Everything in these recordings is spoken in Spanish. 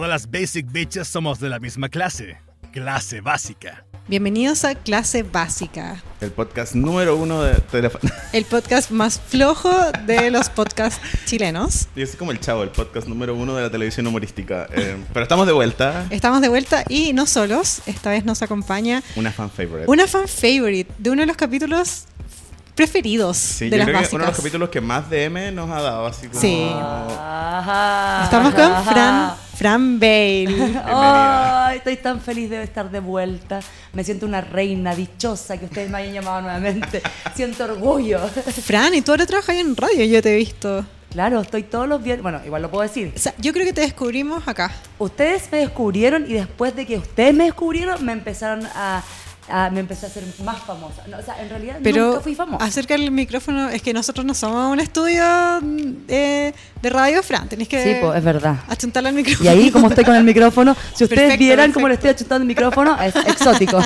Todas las basic bitches somos de la misma clase. Clase básica. Bienvenidos a Clase Básica, El podcast número uno de teléfono. el podcast más flojo de los podcasts chilenos. Y es como el chavo, el podcast número uno de la televisión humorística. Eh, pero estamos de vuelta. Estamos de vuelta y no solos, esta vez nos acompaña Una fan favorite. una fan favorite de uno de los capítulos preferidos Sí, de yo las creo que básicas. uno de los capítulos que más DM nos ha dado, así como... Sí. Ajá. Estamos con. Fran, Fran Bale. Ay, estoy tan feliz de estar de vuelta. Me siento una reina dichosa que ustedes me hayan llamado nuevamente. Siento orgullo. Fran, y tú ahora trabajas en radio, yo te he visto. Claro, estoy todos los viernes. Bueno, igual lo puedo decir. O sea, yo creo que te descubrimos acá. Ustedes me descubrieron y después de que ustedes me descubrieron, me empezaron a. a- me empecé a hacer más famosa. No, o sea, en realidad Pero nunca fui famosa. acerca del micrófono, es que nosotros no somos un estudio eh, de radio, Fran. Tenés que Sí, pues, es verdad. achuntarle al micrófono. Y ahí, como estoy con el micrófono, si ustedes Perfecto, vieran cómo le perfecto. estoy achutando el micrófono, es exótico.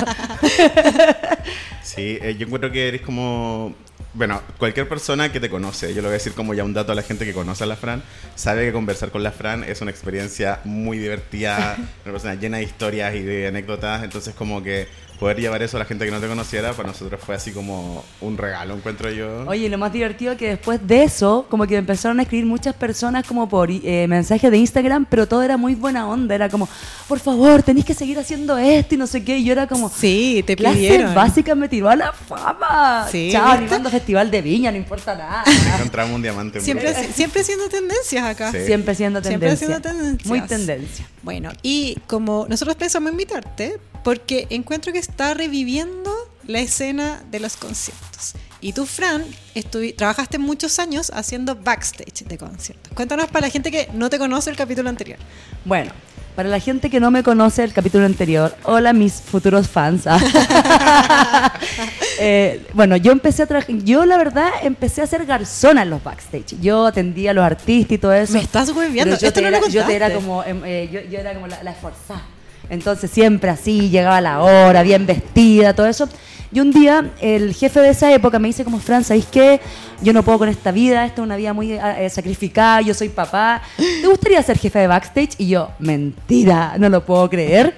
Sí, eh, yo encuentro que eres como... Bueno, cualquier persona que te conoce, yo le voy a decir como ya un dato a la gente que conoce a la Fran, sabe que conversar con la Fran es una experiencia muy divertida, una persona llena de historias y de anécdotas, entonces como que poder llevar eso a la gente que no te conociera, para nosotros fue así como un regalo, encuentro yo. Oye, lo más divertido es que después de eso, como que empezaron a escribir muchas personas como por eh, mensajes de Instagram, pero todo era muy buena onda. Era como, por favor, tenéis que seguir haciendo esto y no sé qué. Y yo era como, Sí, te pidieron. básica me tiró a la fama. Sí, Chao, animando festival de viña, no importa nada. Encontramos un diamante. Siempre, siempre siendo tendencias acá. Sí. Siempre siendo Siempre tendencia. siendo tendencias. Muy tendencia. Bueno, y como nosotros pensamos invitarte, porque encuentro que está reviviendo la escena de los conciertos. Y tú, Fran, trabajaste muchos años haciendo backstage de conciertos. Cuéntanos para la gente que no te conoce el capítulo anterior. Bueno, para la gente que no me conoce el capítulo anterior, hola mis futuros fans. Eh, bueno, yo empecé a trabajar, yo la verdad empecé a ser garzona en los backstage. Yo atendía a los artistas y todo eso. Me estás hueviando, esto te no lo era, yo te era contaste. como, em, eh, yo, yo era como la, la esforzada. Entonces siempre así, llegaba la hora, bien vestida, todo eso. Y un día el jefe de esa época me dice como, Fran, ¿sabéis qué? Yo no puedo con esta vida, esta es una vida muy eh, sacrificada, yo soy papá. ¿Te gustaría ser jefe de backstage? Y yo, mentira, no lo puedo creer.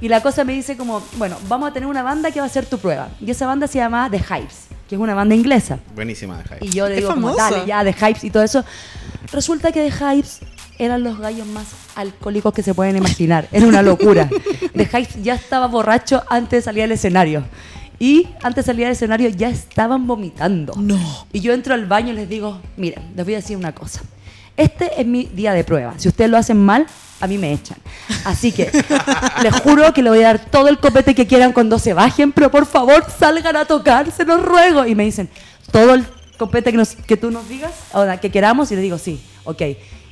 Y la cosa me dice como, bueno, vamos a tener una banda que va a ser tu prueba. Y esa banda se llama The Hypes, que es una banda inglesa. Buenísima, Jai. Y yo le digo, como, dale, ya, de Hypes y todo eso. Resulta que de Hypes eran los gallos más alcohólicos que se pueden imaginar. Era una locura. De Hypes ya estaba borracho antes de salir al escenario. Y antes de salir al escenario ya estaban vomitando. No. Y yo entro al baño y les digo, miren, les voy a decir una cosa. Este es mi día de prueba. Si ustedes lo hacen mal, a mí me echan. Así que les juro que le voy a dar todo el copete que quieran cuando se bajen, pero por favor salgan a tocar, se los ruego. Y me dicen, todo el copete que, nos- que tú nos digas, o que queramos, y les digo, sí, ok.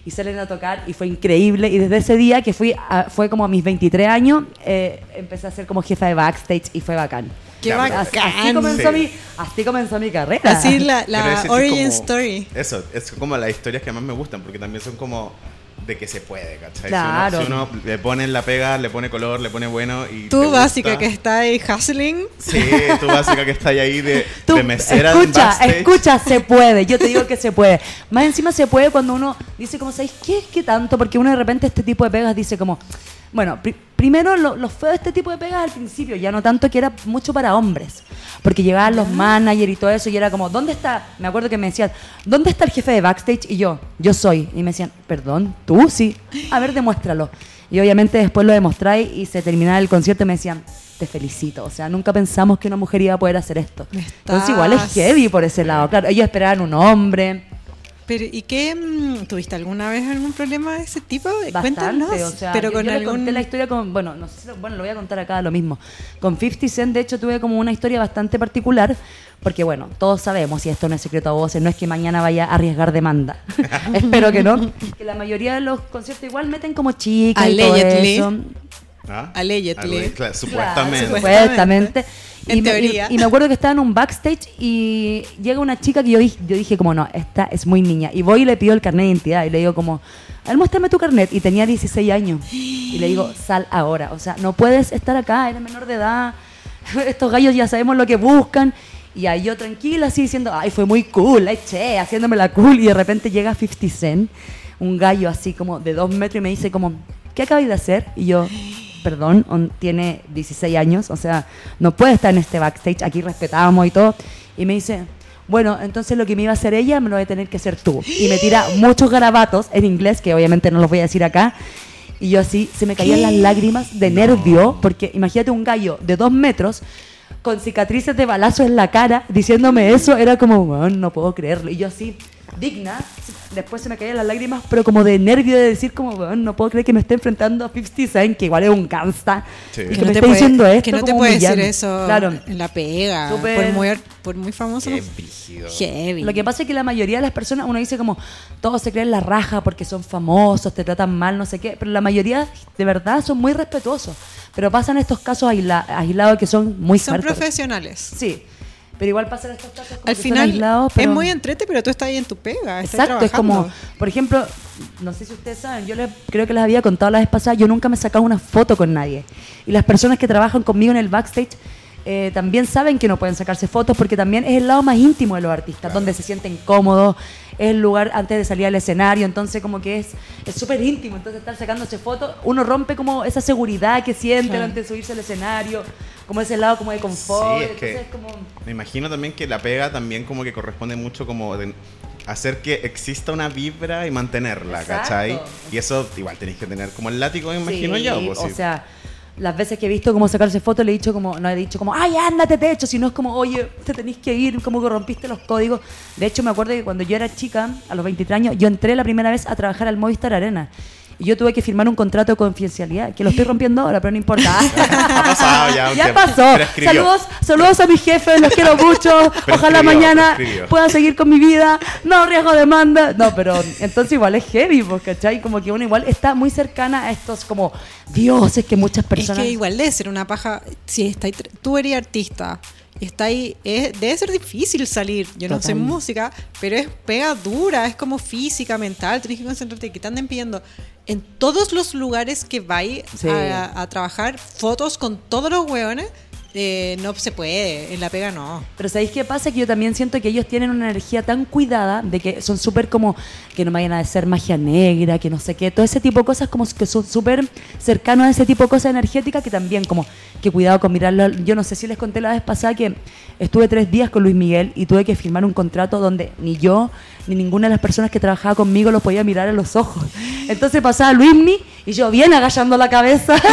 Y salen a tocar y fue increíble. Y desde ese día, que fui a- fue como a mis 23 años, eh, empecé a ser como jefa de backstage y fue bacán. Qué Ya, pero- Así, bacán. así comenzó Sí. mi, así comenzó mi carrera. Así la, la es origin como- story. Eso, es como las historias que más me gustan, porque también son como de que se puede, ¿cachai? Si Claro. uno- Si uno, le pone la pega, le pone color, le pone bueno y. Tú, básica, que está ahí hustling. Sí, tú básica que está ahí de, Tú, de mesera escucha, backstage. escucha, se puede. Yo te digo que se puede. Más encima se puede cuando uno dice como, ¿sabéis qué? ¿Qué tanto? Porque uno de repente este tipo de pegas dice como, bueno, primero lo, lo feo de este tipo de pegas al principio, ya no tanto que era mucho para hombres. Porque llegaban los managers y todo eso y era como, ¿dónde está? Me acuerdo que me decían, ¿dónde está el jefe de backstage? Y yo, yo soy. Y me decían, perdón, tú sí. A ver, demuéstralo. Y obviamente después lo demostráis y se terminaba el concierto y me decían, te felicito. O sea, nunca pensamos que una mujer iba a poder hacer esto. Me Entonces igual es estás- heavy por ese lado. Claro, ellos esperaban un hombre. Pero, ¿y qué? mm, ¿Tuviste alguna vez algún problema de ese tipo? Bastante, Cuéntanos. o sea, pero yo, con yo le algún... conté la historia con, bueno, no sé si lo- bueno, lo voy a contar acá lo mismo. Con 50 Cent, de hecho, tuve como una historia bastante particular, porque bueno, todos sabemos, y esto no es secreto a voces, no es que mañana vaya a arriesgar demanda. Espero que no. Que la mayoría de los conciertos igual meten como chicas y todo eso. ¿Ah? Allegedly. Algo- claro, supuestamente. Claro, Supuestamente. supuestamente. En y, me- y- teoría. y me acuerdo que estaba en un backstage y llega una chica que yo, dije- yo dije como, no, esta es muy niña. Y voy y le pido el carnet de identidad y le digo como, muéstrame tu carnet. Y tenía 16 años. Y le digo, sal ahora. O sea, no puedes estar acá, eres menor de edad. Estos gallos ya sabemos lo que buscan. Y ahí yo tranquila, así diciendo, ay, fue muy cool, la eché, haciéndome la cool. Y de repente llega 50 Cent, un gallo así como de dos metros y me dice como, ¿qué acabáis de hacer? Y yo, perdón, on- tiene 16 años, o sea, no puede estar en este backstage, aquí respetábamos y todo. Y me dice, bueno, entonces lo que me iba a hacer ella me lo voy a tener que hacer tú. Y me tira muchos garabatos en inglés, que obviamente no los voy a decir acá. Y yo así, se me caían las lágrimas de nervio, porque imagínate un gallo de dos metros con cicatrices de balazo en la cara, diciéndome eso, era como, "Weón, no puedo creerlo. Y yo así, digna, después se me caían las lágrimas, pero como de nervio de decir como, "Weón, no puedo creer que me esté enfrentando a 50 Cent, que igual es un gangsta, Sí. y Que que, no me te esté puede- diciendo esto. que no te puede decir humillando". eso Claro. en la pega. Súper- Por muy, por muy famoso. No-. Heavy. Lo que pasa es que la mayoría de las personas, uno dice como, todos se creen la raja porque son famosos, te tratan mal, no sé qué, pero la mayoría de verdad son muy respetuosos. Pero pasan estos casos aisla- aislados que son muy Son hardcore. profesionales. Sí, pero igual pasan estos casos como Al que son final es muy entrete, pero tú estás ahí en tu pega. estás Exacto, es como, por ejemplo, no sé si ustedes saben, yo les, creo que les había contado la vez pasada, yo nunca me he sacado una foto con nadie. Y las personas que trabajan conmigo en el backstage eh, también saben que no pueden sacarse fotos porque también es el lado más íntimo de los artistas, donde se sienten cómodos, es el lugar antes de salir al escenario, entonces como que es es súper íntimo, entonces estar sacándose fotos, uno rompe como esa seguridad que sienten Claro. antes de subirse al escenario, como ese lado como de confort, Sí, es que- entonces es como... Me imagino también que la pega también como que corresponde mucho como de hacer que exista una vibra y mantenerla, Exacto. ¿cachai? Y eso igual tenéis que tener como el látigo, me imagino Sí, yo. pues, o sí. sea, las veces que he visto cómo sacarse fotos, le he dicho como, no he dicho como, ay, ándate techo, sino es como, oye, te tenéis que ir, como que rompiste los códigos. De hecho, me acuerdo que cuando yo era chica, a los 23 años, yo entré la primera vez a trabajar al Movistar Arena. Y yo tuve que firmar un contrato de confidencialidad, que lo estoy rompiendo ahora, pero no importa. Ha pasado ya un Ya tiempo. pasó. Saludos, saludos a mis jefes, los quiero mucho. Ojalá mañana pueda seguir con mi vida. No riesgo demanda. No, pero entonces igual es heavy, pues, ¿cachai? Como que uno igual está muy cercana a estos como dioses que muchas personas. Es que igual debe ser una paja. Si está ahí- tú eres artista y está ahí, es- debe ser difícil salir. Yo no sé música, pero es pega dura, es como física, mental. Tienes que concentrarte. Que te anden pidiendo en todos los lugares que vais Sí. a, a trabajar fotos con todos los hueones. Eh, no se puede, en la pega no. Pero ¿sabéis qué pasa? Que yo también siento que ellos tienen una energía tan cuidada de que son súper como que no vayan a hacer magia negra, que no sé qué, todo ese tipo de cosas como que son súper cercanos a ese tipo de cosas energéticas que también como que cuidado con mirarlo. Yo no sé si les conté la vez pasada que estuve tres días con Luis Miguel y tuve que firmar un contrato donde ni yo ni ninguna de las personas que trabajaba conmigo los podía mirar a los ojos. Entonces pasaba Luismi y yo bien agachando la cabeza.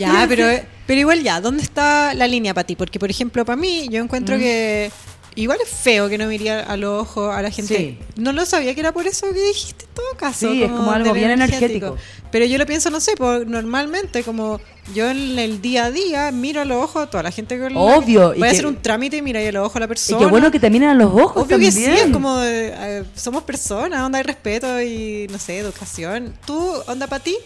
Ya, pero, pero igual ya, ¿dónde está la línea para ti? Porque, por ejemplo, para mí, yo encuentro que igual es feo que no miría a los ojos a la gente. Sí. No lo sabía que era por eso que dijiste en todo caso. Sí, es como algo bien energético. Pero yo lo pienso, no sé, por, normalmente, como yo en el día a día miro a los ojos a toda la gente con la- Obvio, y Voy a que- hacer un trámite y mira a los ojos a la y persona. qué bueno que te miren a los ojos Obvio que también. sí, es como eh, eh, somos personas, onda hay respeto y no sé, educación. Tú, onda para ti,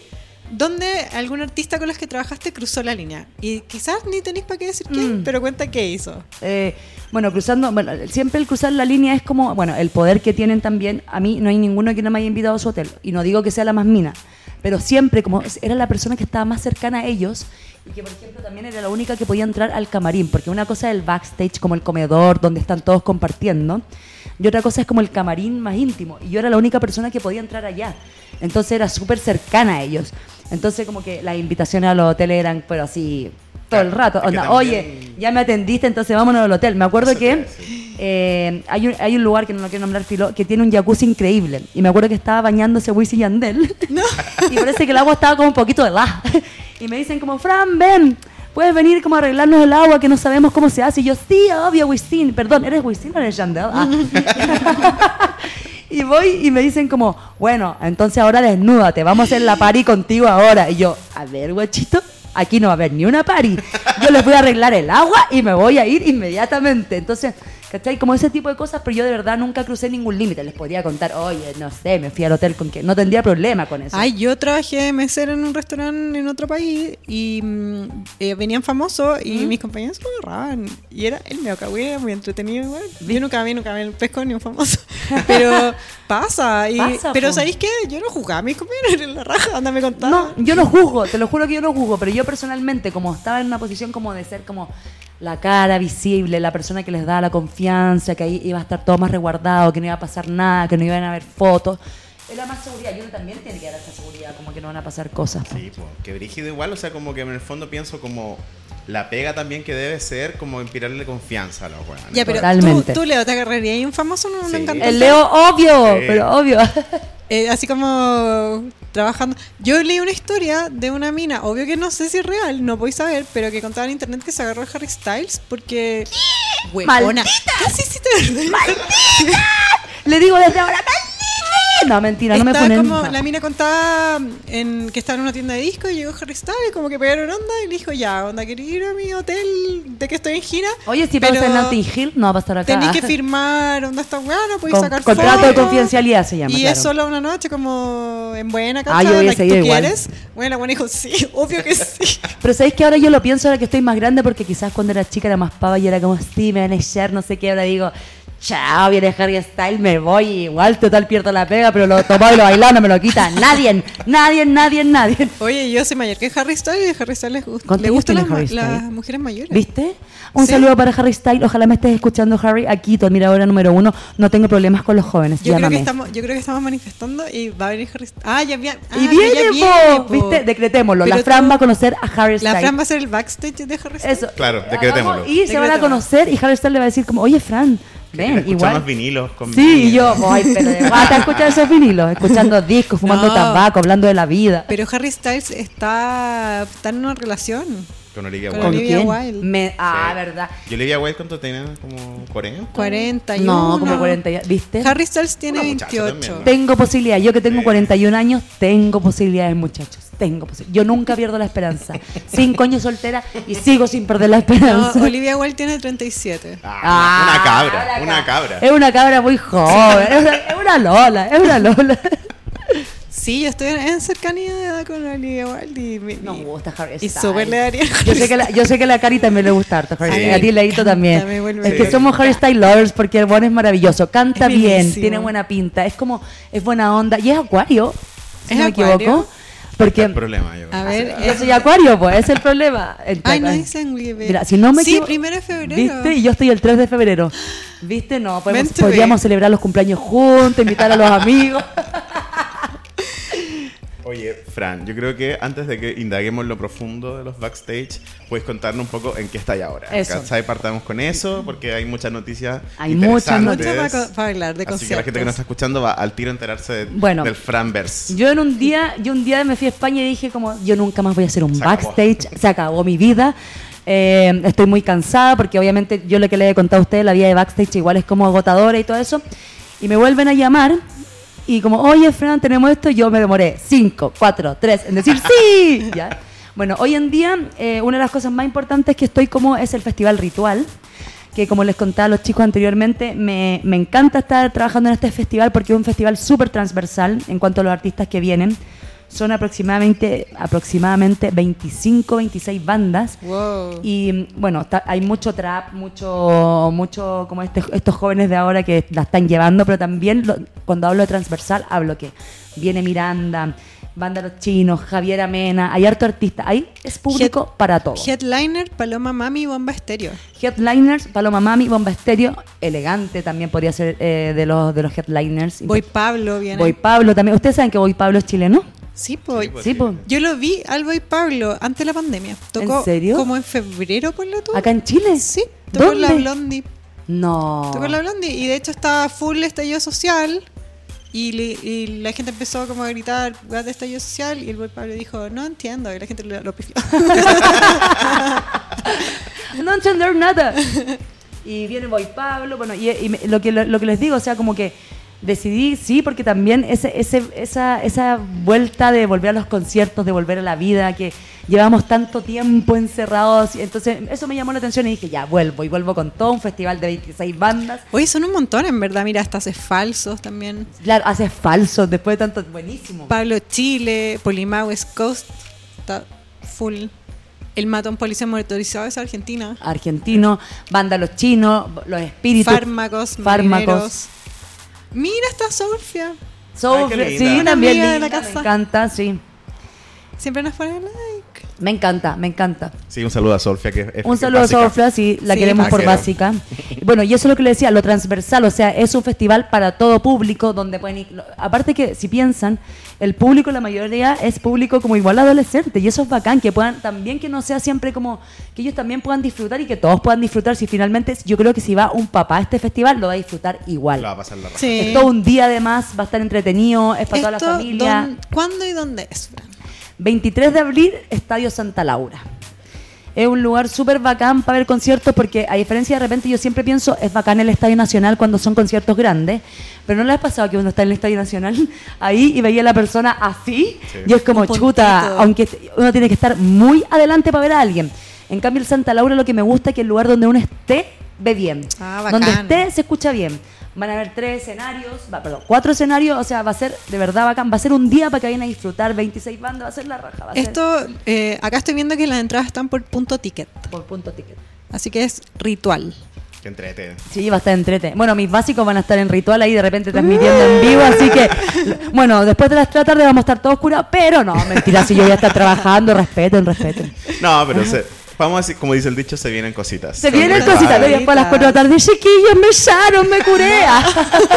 ¿dónde algún artista con los que trabajaste cruzó la línea? Y quizás ni tenéis para qué decir quién, Mm. pero cuenta qué hizo. Eh, bueno, cruzando, bueno, siempre el cruzar la línea es como, bueno, el poder que tienen también. A mí no hay ninguno que no me haya invitado a su hotel. Y no digo que sea la más mina, pero siempre como era la persona que estaba más cercana a ellos y que, por ejemplo, también era la única que podía entrar al camarín, porque una cosa es el backstage, como el comedor, donde están todos compartiendo, y otra cosa es como el camarín más íntimo. Y yo era la única persona que podía entrar allá. Entonces era súper cercana a ellos. Entonces como que las invitaciones a los hoteles eran, pero así, todo el rato. Onda, también- Oye, ya me atendiste, entonces vámonos al hotel. Me acuerdo que eh, hay, un, hay un lugar que no lo quiero nombrar, Filo, que tiene un jacuzzi increíble. Y me acuerdo que estaba bañándose Wisin y Yandel. y parece que el agua estaba como un poquito helada. y me dicen como, Fran, ven, puedes venir como a arreglarnos el agua que no sabemos cómo se hace. Y yo, sí, obvio, Wisin. Perdón, ¿eres Wisin o eres Yandel? Ah. y voy y me dicen como, bueno, entonces ahora desnúdate, vamos a hacer la party contigo ahora. Y yo, a ver, guachito, aquí no va a haber ni una party. Yo les voy a arreglar el agua y me voy a ir inmediatamente. Entonces, ¿cachai? Como ese tipo de cosas, pero yo de verdad nunca crucé ningún límite. Les podría contar, oye, no sé, me fui al hotel con que no tendría problema con eso. Ay, yo trabajé de mesera en un restaurante en otro país y mm, eh, venían famosos y mis compañeros lo agarraban. Y era el medio cagüey, era muy entretenido igual. Yo nunca vi, nunca vi el pesco ni un famoso. Pero pasa. Y, Pasa, pero po. ¿sabéis qué? Yo no jugaba a mis compañeros en la raja, anda me contaba. No, yo no juzgo, te lo juro que yo no juzgo, pero yo personalmente, como estaba en una posición como de ser como la cara visible, la persona que les da la confianza, que ahí iba a estar todo más resguardado, que no iba a pasar nada, que no iban a haber fotos, Era más seguridad. Y uno también tiene que dar esa seguridad, como que no van a pasar cosas. Sí, po, que brígido igual, o sea, como que en el fondo pienso como la pega también que debe ser como inspirarle confianza a los weones. Ya, pero Totalmente. tú, tú, Leo, te agarrarías ahí un famoso, no, no Sí. encanta. El Leo, obvio, Sí. pero obvio. Eh, así como trabajando. Yo leí una historia de una mina, obvio que no sé si es real, no voy a saber, pero que contaba en internet que se agarró a Harry Styles porque. Huevona. Sí te Le digo desde ahora, ¡maldita! No, mentira, no me ponen. como, nada. la mina contaba en, que estaba en una tienda de disco y llegó Harry Styles, como que pegaron onda y le dijo, ya, onda, ¿querés ir a mi hotel de que estoy en gira? Oye, si pasa en Notting Hill, no va a pasar acá. Tenéis que firmar, onda, está bueno, podéis Con- sacar contrato de fotos. confidencialidad se llama, Y claro. es solo una noche como en buena, Ah, ¿cachai? yo voy a La que seguir ¿Tú igual. quieres? Bueno, la buena dijo, sí, obvio que sí. Pero sabéis que ahora yo lo pienso ahora que estoy más grande porque quizás cuando era chica era más pava y era como, a echar, no sé qué. Ahora digo, chao, viene Harry Styles, me voy. Igual total pierdo la pega, pero lo tomado y lo bailado no me lo quita nadie, nadie, nadie, nadie. Oye, yo soy mayor que Harry Styles y a Harry Styles les gusta, ¿Cuántos le gustan las, las mujeres mayores. ¿Viste? Un Sí. saludo para Harry Styles. Ojalá me estés escuchando, Harry. Aquí, tu admiradora número uno. No tengo problemas con los jóvenes. Yo creo, que estamos, yo creo que estamos manifestando y va a venir Harry Styles. Ah, ya, vi- ah, y ya viene, viene, po. ¿Viste? Decretémoslo. Pero la Fran tú- va a conocer a Harry Styles. La Fran va a ser el backstage de Harry Styles. Eso. Claro, decretémoslo. Y se van a conocer y Harry Styles le va a decir como, oye, Fran, ven, Escuchamos igual. vinilos con Sí, y yo, ay, pero de guata escuchar esos vinilos, escuchando discos, fumando No. tabaco, hablando de la vida. Pero Harry Styles está, está en una relación. Con Olivia Con Wilde. Olivia quién? Wilde. Me- ah, Sí. verdad. ¿Y Olivia Wilde cuánto tenía? ¿Como 40? 41. No, como 40, ya- ¿viste? Harry Styles tiene Una muchacha 28. también, Tengo posibilidad. Yo que tengo Sí. 41 años, tengo posibilidades, muchachos. Tengo posibilidades. Yo nunca pierdo la esperanza. Cinco años soltera y sigo sin perder la No, esperanza. Olivia Wilde tiene 37. Ah, Ah, una cabra, la una ca- cabra. Es una cabra muy joven. Es una, es una Lola, es una Lola. Sí, yo estoy en cercanía de edad con Olivia Wilde y, me- No gusta Harry y súper le daría. Yo sé, que la, yo sé que a la Cari también le gusta harto Harry Sí. A ti, Leito, también. Es que somos Harry Styles lovers porque el bueno es maravilloso. Canta Es bien, bellísimo. tiene buena pinta. Es como, es buena onda. Y es acuario, si ¿Es no me acuario? equivoco. Porque Porque el problema, yo. A ver, yo soy acuario, pues, es el problema. Ay, no dicen. Mira, si no me Sí, equivoco- primero de febrero. ¿Viste? Y yo estoy el 3 de febrero. ¿Viste? No, podemos- podríamos celebrar los cumpleaños juntos, invitar a los amigos. Oye, Fran, yo creo que antes de que indaguemos lo profundo de los backstage, puedes contarnos un poco en qué estáis ahora. Eso. ¿Cachai? Partamos con eso, porque hay muchas noticias. Hay muchas. Mucho para, para hablar de Así que la gente que nos está escuchando va al tiro a enterarse de- Bueno. del Franverse. Yo en un día, yo un día me fui a España y dije como yo nunca más voy a hacer un Se acabó. backstage, se acabó mi vida. Eh, estoy muy cansada porque obviamente yo lo que le he contado a ustedes, la vida de backstage igual es como agotadora y todo eso. Y me vuelven a llamar y como, oye Fran, tenemos esto, yo me demoré 5, 4, 3 en decir sí. ¿Ya? Bueno, hoy en día eh, una de las cosas más importantes que estoy como es el Festival Ritual que como les contaba a los chicos anteriormente, me, me encanta estar trabajando en este festival porque es un festival súper transversal en cuanto a los artistas que vienen. Son aproximadamente, aproximadamente 25, 26 bandas. Wow. Y bueno, hay mucho trap, mucho, mucho como este- estos jóvenes de ahora que la están llevando, pero también lo- cuando hablo de transversal hablo que viene Miranda, Banda Los Chinos, Javier Amena, hay harto artista, ahí es público Head- para todo. Headliner, Paloma Mami y Bomba Estéreo. Headliners, Paloma Mami, Bomba Estéreo, Elegante también podría ser eh, de, los, de los headliners. Voy Pablo viene. Boy Pablo también. ¿Ustedes saben que Boy Pablo es chileno? Sí, pues. pues Sí, sí. pues. Yo lo vi al Boy Pablo antes de la pandemia. Tocó ¿En serio? como en febrero, ponle tú. ¿Acá en Chile? Sí, tocó en la ¿Dónde? Blondie. No. Tocó en la Blondie. Y de hecho estaba full estallido social. Y, le- y la gente empezó como a gritar, "Weas de estallido social. Y el Boy Pablo dijo, no entiendo. Y la gente lo, no entender nada. Y viene Boy Pablo, bueno, y, y lo, que, lo, que les digo, o sea, como que decidí, sí, porque también ese, ese, esa, esa vuelta de volver a los conciertos, de volver a la vida, que llevamos tanto tiempo encerrados, y entonces eso me llamó la atención y dije, ya, vuelvo, y vuelvo con todo un festival de 26 bandas. Oye, son un montón, en verdad. Mira, hasta haces falsos también. Claro, haces falso después de tanto, buenísimo. Pablo Chile, Polimao West Coast. Está full. El matón policía motorizado es Argentina. Argentino, banda Los Chinos, Los Espíritus. Fármacos, Fármacos. marineros. Mira, está Sofía. Qué sí, Una amiga de la me casa. encanta, sí. Siempre nos pone like. Me encanta, me encanta. Sí, un saludo a Sofía, que es Un saludo básica. a Sofía, sí, la Sí, queremos por básica. Bueno, y eso es lo que le decía, lo transversal, o sea, es un festival para todo público, donde pueden ir... Aparte que, si piensan, el público, la mayoría, es público como igual adolescente, y eso es bacán, que puedan, también que no sea siempre como, que ellos también puedan disfrutar y que todos puedan disfrutar, si finalmente, yo creo que si va un papá a este festival, lo va a disfrutar igual. Lo va a pasar la. Sí. Es todo un día además, va a estar entretenido, es para toda la familia. ¿dón- ¿Cuándo y dónde es, Fran? 23 de abril, Estadio Santa Laura. Es un lugar súper bacán para ver conciertos porque a diferencia de repente yo siempre pienso es bacán el Estadio Nacional cuando son conciertos grandes, pero no les ha pasado que uno está en el Estadio Nacional ahí y veía a la persona así Sí. y es como chuta, aunque uno tiene que estar muy adelante para ver a alguien. En cambio el Santa Laura lo que me gusta es que el lugar donde uno esté ve bien. Ah, bacán. donde esté se escucha bien. Van a haber tres escenarios, va, perdón, cuatro escenarios, o sea, va a ser de verdad bacán. Va a ser un día para que vayan a disfrutar 26 bandas, va a ser la raja. Va a ser Esto, eh, acá estoy viendo que las entradas están por punto ticket. por punto ticket. Así que es ritual. Que entrete. Sí, va a estar entrete. Bueno, mis básicos van a estar en ritual ahí de repente transmitiendo en vivo, así que, bueno, después de las 3 de la tarde vamos a estar todos curados, pero no, mentira, si yo voy a estar trabajando, respeten, respeten. No, pero se- vamos a decir, como dice el dicho, se vienen cositas. Se vienen cositas, ¿no? y después a las 4 de la tarde, chiquillos, me echaron, me curé.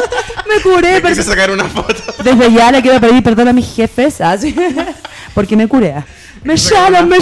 me curé, Me quise sacar una foto. desde ya le quiero pedir perdón a mis jefes, así, porque me curé. Me una me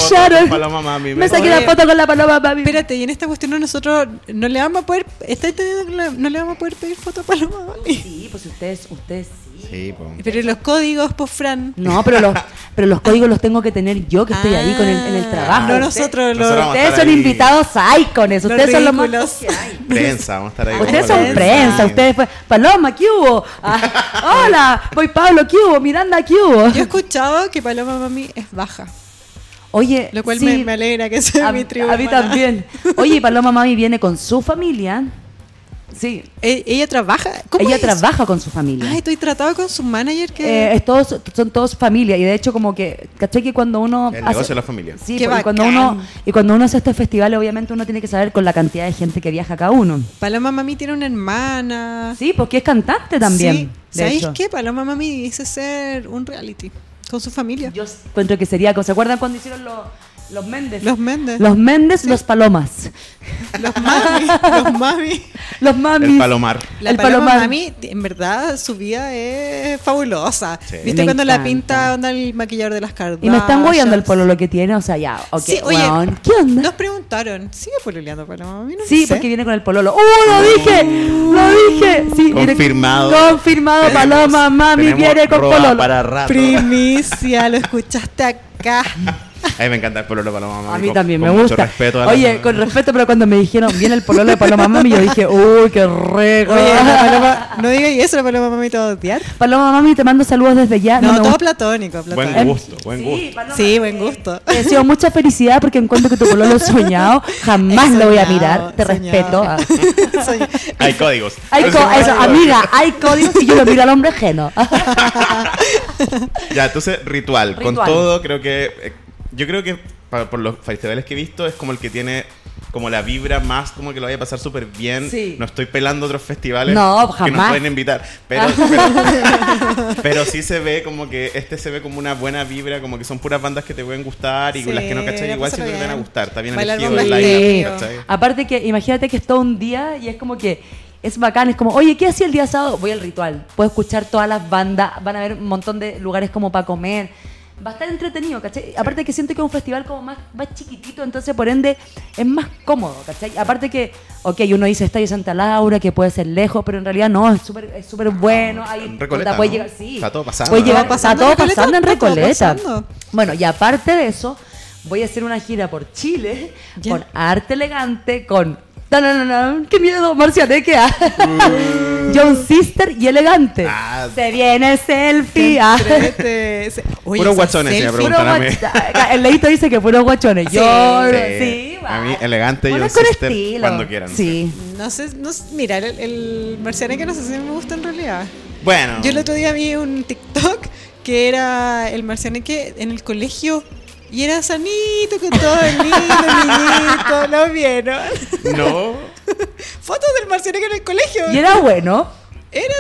Paloma Mami, Me saqué la foto con la paloma, mami. Espérate, y en esta cuestión nosotros no le vamos a poder. ¿Está entendiendo que la- no le vamos a poder pedir foto a Paloma Mami? Sí, pues ustedes, ustedes sí. Sí, po. Pero los códigos, pues, Fran. No, pero los, pero los códigos los tengo que tener yo, que estoy ahí con el, en el Ah, trabajo. No nosotros, los. Nosotros Ustedes son ahí. invitados icones, Los ustedes son los más. Prensa, vamos a estar ahí. Ustedes son prensa, ustedes fue, Paloma, ¿qué hubo? Ah, hola, voy Pablo, ¿qué hubo? Miranda, ¿qué hubo? Yo he escuchado que Paloma Mami es baja. Oye, Lo cual sí, me, me alegra que sea a, mi tribu. a mí también. Oye, Paloma Mami viene con su familia. Sí, E- ¿Ella trabaja? ¿Cómo ella es? trabaja con su familia. Ay, estoy tratado con su manager que. Eh, es todos, son todos familia y de hecho como que, ¿cachai? Que cuando uno... El hace- negocio de la familia. Sí, Qué cuando uno y cuando uno hace estos festivales, obviamente uno tiene que saber con la cantidad de gente que viaja cada uno. Paloma Mami tiene una hermana. Sí, porque es cantante también. Sí. ¿Sabéis qué? Paloma Mami dice ser un reality con su familia. Yo encuentro que sería, ¿se acuerdan cuando hicieron los, los Méndez? Los Méndez. Los Méndez, los Palomas. Los mami. los mami. Los mamis. El palomar. La El Paloma Palomar. Mami, en verdad, su vida es fabulosa. Sí. ¿Viste Me cuando la pinta onda el maquillador de las cartas? Y me están guayando el pololo que tiene, o sea, ya, ok, Sí, oye, weón, ¿qué onda? Nos preguntaron, ¿sigue pololeando Paloma Mami? No Sí, sé. porque viene con el pololo. ¡Uh, lo dije! ¡Lo dije! Sí, viene- Confirmado. confirmado, Tenemos- Paloma Mami viene con pololo. para rato. Primicia, lo escuchaste acá. A mí me encanta el pololo de Paloma Mami. A mí con- también con me mucho gusta. respeto a la- Oye, con respeto, pero cuando me dijeron, viene el pololo de Paloma Mami, yo dije, uy, qué rico. Oye, Paloma, no digas eso, la Paloma Mami te va a odiar. Paloma Mami, te mando saludos desde ya. No, todo gusta. platónico, platónico. Buen gusto, buen Sí, gusto. Paloma, Sí, buen eh, gusto. Te deseo mucha felicidad porque encuentro que tu pololo soñado. Jamás lo voy a mirar. Te soñado. respeto. Ah. Hay códigos. Hay co- eso, amiga, hay códigos y yo lo miro al hombre ajeno. Ya, entonces, ritual. Con todo, creo que. Yo creo que por los festivales que he visto, es como el que tiene como la vibra más como que lo vaya a pasar súper bien. Sí. No estoy pelando otros festivales No, que nos pueden invitar. Pero, pero, pero sí se ve como que este se ve como una buena vibra, como que son puras bandas que te pueden gustar y Sí, las que no cachan igual que te van a gustar. Está bien Bailar elegido el. ¿cachai? Aparte que, imagínate que es todo un día y es como que es bacán, es como, oye, ¿qué hacía el día sábado? Voy al ritual. Puedo escuchar todas las bandas, van a haber un montón de lugares como para comer. Va a estar entretenido, ¿cachai? Aparte que siento que es un festival como más, más chiquitito, entonces por ende es más cómodo, ¿cachai? Aparte que, ok, uno dice Estadio Santa Laura, que puede ser lejos, pero en realidad no, es súper es súper bueno. Hay, En Recoleta, puede ¿no? llegar, sí. Está todo pasando. Puede ¿no? llegar- Todo pasando todo Recoleta, pasando en está todo Recoleta. pasando. Bueno, y aparte de eso, voy a hacer una gira por Chile Ya. con arte elegante, con. No, no, no, no, qué miedo, Marcianeque. ah. John Sister y elegante. Ah. Se viene el selfie. ah. Se- Oye, Puros guachones, señora, selfie- Puro Pregúntame a mí. guacha- El leíto dice que puros guachones. Yo, Sí. sí, A mí, elegante, Bueno, John Sister, estilo. cuando quieran. Sí. No sé, no sé- mira, el, el marcianeque no sé si me gusta en realidad. Bueno. Yo el otro día vi un TikTok que era el marcianeque en el colegio y era sanito con todo el lindo, niñito, ¿lo vieron? No. Fotos del marcianeque en el colegio. Y era bueno.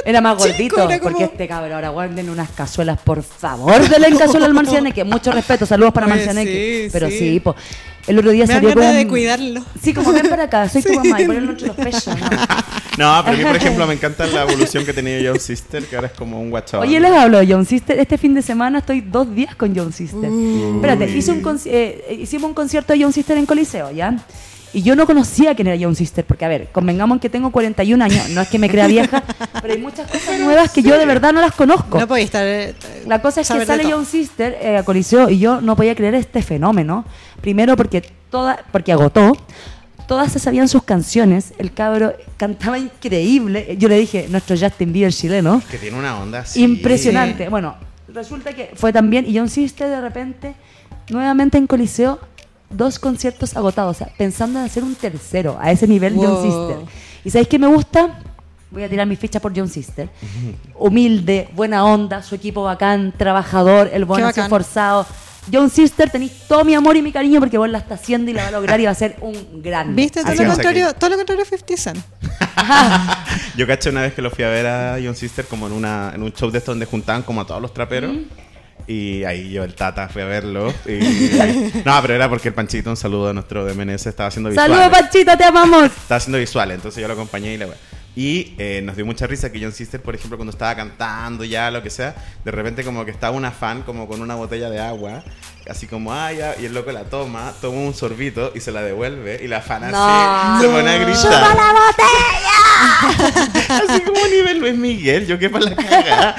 Era más chico, gordito, era como- porque este cabrón ahora guarden unas cazuelas, por favor, denle en cazuela al Marcianeque. Mucho respeto, saludos para Oye, Marcianeque. sí, Pero sí. sí, po. El otro día Me salió con... de cuidarlo. Sí, como ven para acá, soy tu mamá y ponerlo entre los pechos. ¿no? No, pero a mí, por ejemplo, me encanta la evolución que ha tenido Young Sister, que ahora es como un guachón. Oye, les hablo de John Sister. Este fin de semana estoy dos días con John Sister. Espérate, hice un conci- eh, hicimos un concierto de John Sister en Coliseo, ¿ya? Y yo no conocía quién era John Sister, porque a ver, convengamos en que tengo 41 años, no es que me crea vieja, pero hay muchas cosas nuevas que yo de verdad no las conozco. No podía estar. eh, La cosa es que sale. John Sister eh, a Coliseo y yo no podía creer este fenómeno. Primero porque toda, porque agotó, todas se sabían sus canciones, el cabro cantaba increíble. Yo le dije, nuestro Justin Bieber chileno, Que tiene una onda así. impresionante. Bueno, resulta que fue también, y John Sister de repente, nuevamente en Coliseo, dos conciertos agotados, o sea, pensando en hacer un tercero, a ese nivel John. Sister. ¿Y sabéis qué me gusta? Voy a tirar mi ficha por John Sister. Humilde, buena onda, su equipo bacán, trabajador, el buen esforzado. John Sister, tenéis todo mi amor y mi cariño porque vos la está haciendo y la va a lograr y va a ser un gran. ¿Viste? Todo lo, contrario, todo lo contrario a 50 Cent. Yo caché una vez que lo fui a ver a Young Sister como en, una, en un show de estos donde juntaban como a todos los traperos. Y ahí yo, el Tata, fui a verlo. Y... no, pero era porque el Panchito, un saludo a nuestro de MNS, estaba haciendo visuales. Saludos, Panchita, te amamos. Estaba haciendo visuales, entonces yo lo acompañé y la wea. Y eh, nos dio mucha risa que John Sister, por ejemplo, cuando estaba cantando ya, lo que sea, de repente como que estaba una fan como con una botella de agua, así como, ah, ya, y el loco la toma, toma un sorbito y se la devuelve, y la fan así No. se pone a gritar. ¡Chupa la botella! Así como nivel Luis Miguel, yo qué para la cagada.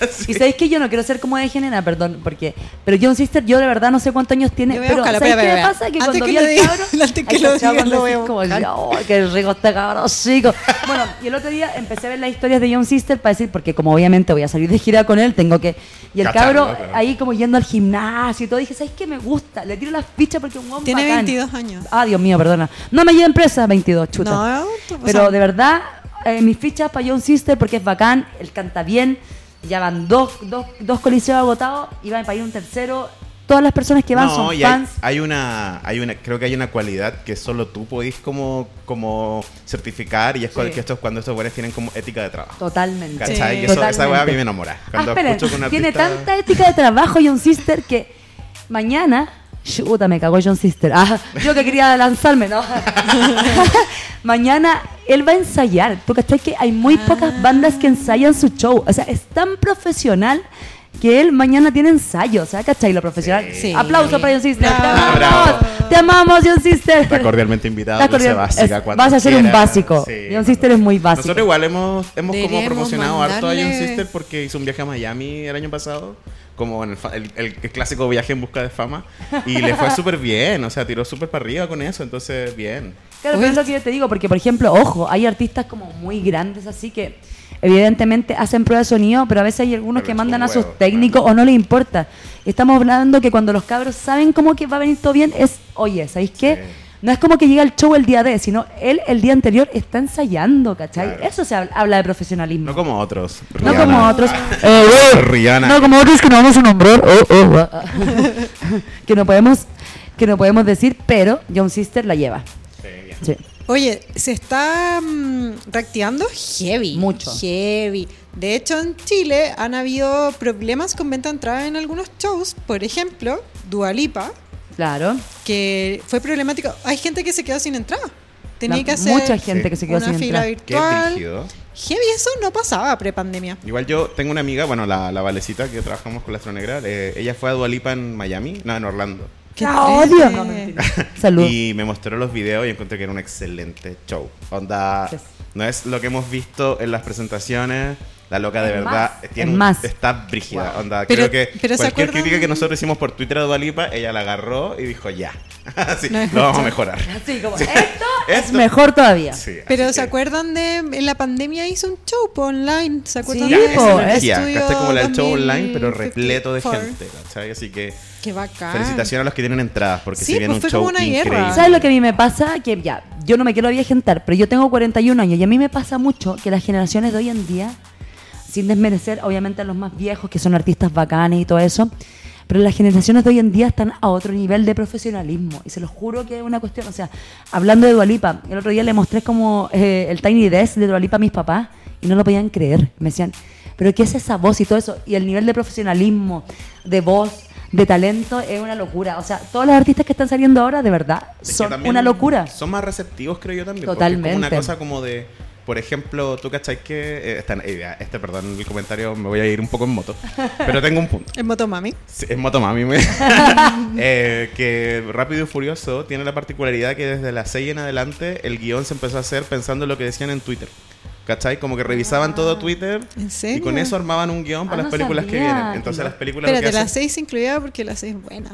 Así. Y sabéis que yo no quiero ser como de genera, perdón, porque. Pero John Sister, yo de verdad no sé cuántos años tiene. A pero ¿sabéis qué me pasa? Que espera. cuando Antes vi que al cabro. antes que lo diga, lo a decís como, oh, qué rico este cabrón chico. Bueno, y el otro día empecé a ver las historias de John Sister para decir, porque como obviamente voy a salir de gira con él, tengo que. Y el Cacharlo, cabro claro. ahí como yendo al gimnasio y todo, dije, ¿sabes qué me gusta? Le tiro las fichas porque es un guan Tiene bacán. 22 años. Ah, Dios mío, perdona. No me lleven presa, 22, chuta. No, o Pero sea- de verdad, eh, mis fichas para John Sister porque es bacán, él canta bien, ya van dos, dos, dos coliseos agotados y van para ir un tercero. Todas las personas que van no, son y hay, fans. hay una, hay una, creo que hay una cualidad que solo tú podís como, como certificar y es Sí. que esto es cuando estos buenos tienen como ética de trabajo. Totalmente. ¿Cachai? Sí. Y eso, esa Totalmente. weá a mí me enamora. Cuando ah, esperen, escucho que un tiene artista- tanta ética de trabajo John Sister que mañana... Chuta, me cagó John Sister. Ah, yo que quería lanzarme, ¿no? mañana él va a ensayar. ¿Tú cachai que hay muy pocas bandas que ensayan su show? O sea, es tan profesional que él mañana tiene ensayo. O sea, ¿cachai? Lo profesional. Sí. Aplauso para John Sister. Te Bravo. amamos. Bravo. Te amamos, John Sister. Está cordialmente invitado. Está cordial- básica, es- vas a ser un básico. John Sister es muy básico. Nosotros igual hemos, hemos como promocionado harto a John mandarle- Sister porque hizo un viaje a Miami el año pasado. Como en el- el- el clásico viaje en busca de fama. Y le fue súper bien. O sea, tiró súper para arriba con eso. Entonces, bien. Claro, pero es lo que yo te digo, porque por ejemplo, ojo, hay artistas como muy grandes así que evidentemente hacen prueba de sonido, pero a veces hay algunos Pero que mandan a sus huevo, técnicos o no les importa. Estamos hablando que cuando los cabros saben cómo que va a venir todo bien, es, oye, ¿sabéis qué? Sí. No es como que llega el show el día de, sino él el día anterior está ensayando, ¿cachai? Claro. Eso se habla, habla de profesionalismo. No como otros. No Rihanna. como otros. Eh, Rihanna. No como otros que no vamos a nombrar. Oh, oh, ah. que no podemos que no podemos decir, pero John Sister la lleva. Sí, bien. Sí. Oye, se está mm, reactivando heavy. Mucho. Heavy. De hecho, en Chile han habido problemas con venta de entrada en algunos shows. Por ejemplo, Dualipa, Claro. que fue problemático. Hay gente que se quedó sin entrada. Tenía La- que hacer mucha gente Sí. que se quedó una sin fila entrar. Qué virtual. Heavy, eso no pasaba pre-pandemia. Igual yo tengo una amiga, bueno, la, la Valecita, que trabajamos con la Astro Negra. eh, ella fue a Dualipa en Miami, no, en Orlando. Qué ¡La odio! No. Salud. Y me mostró los videos y encontré que era un excelente show. Onda, Sí. no es lo que hemos visto en las presentaciones. La loca de verdad más, tiene más. está brígida. Wow. Onda, Pero- creo que pero ¿se cualquier crítica que nosotros hicimos por Twitter a Dualipa, ella la agarró y dijo ya. Así, No lo vamos a mejorar. Así como, Sí. esto, es Esto- mejor todavía. Sí, Pero ¿se que- acuerdan de en la pandemia hizo un show online? ¿Se acuerdan Sí, Ya, de esa energía, como del show online, pero 2054. repleto de gente, ¿cachai? Así que Qué bacán. felicitaciones a los que tienen entradas, porque Sí, si viene pues un fue show como una guerra. increíble. ¿Sabes lo que a mí me pasa? Que ya, yo no me quiero avientar, pero yo tengo 41 años y a mí me pasa mucho que las generaciones de hoy en día, sin desmerecer obviamente a los más viejos, que son artistas bacanes y todo eso, pero las generaciones de hoy en día están a otro nivel de profesionalismo. Y se los juro que es una cuestión, o sea, hablando de Dualipa, el otro día le mostré como eh, el Tiny Desk de Dualipa a mis papás y no lo podían creer. Me decían, pero ¿qué es esa voz y todo eso? Y el nivel de profesionalismo, de voz, de talento es una locura. O sea, todos los artistas que están saliendo ahora, de verdad, Es son también una locura. Son más receptivos, creo yo también. porque es como una Totalmente. cosa como de. Por ejemplo, tú cachai que. eh, esta- eh, ya, este, perdón, el comentario me voy a ir un poco en moto. Pero tengo un punto. En Motomami. Sí, es Motomami. me- Eh, que Rápido y Furioso tiene la particularidad que desde las 6 en adelante el guion se empezó a hacer pensando en lo que decían en Twitter. ¿Cachai? Como que revisaban todo Twitter ¿En y con eso armaban un guion Ah, para las no películas que vienen. Entonces las películas lo Espérate, que la hacen, 6 se incluía porque la 6 es buena.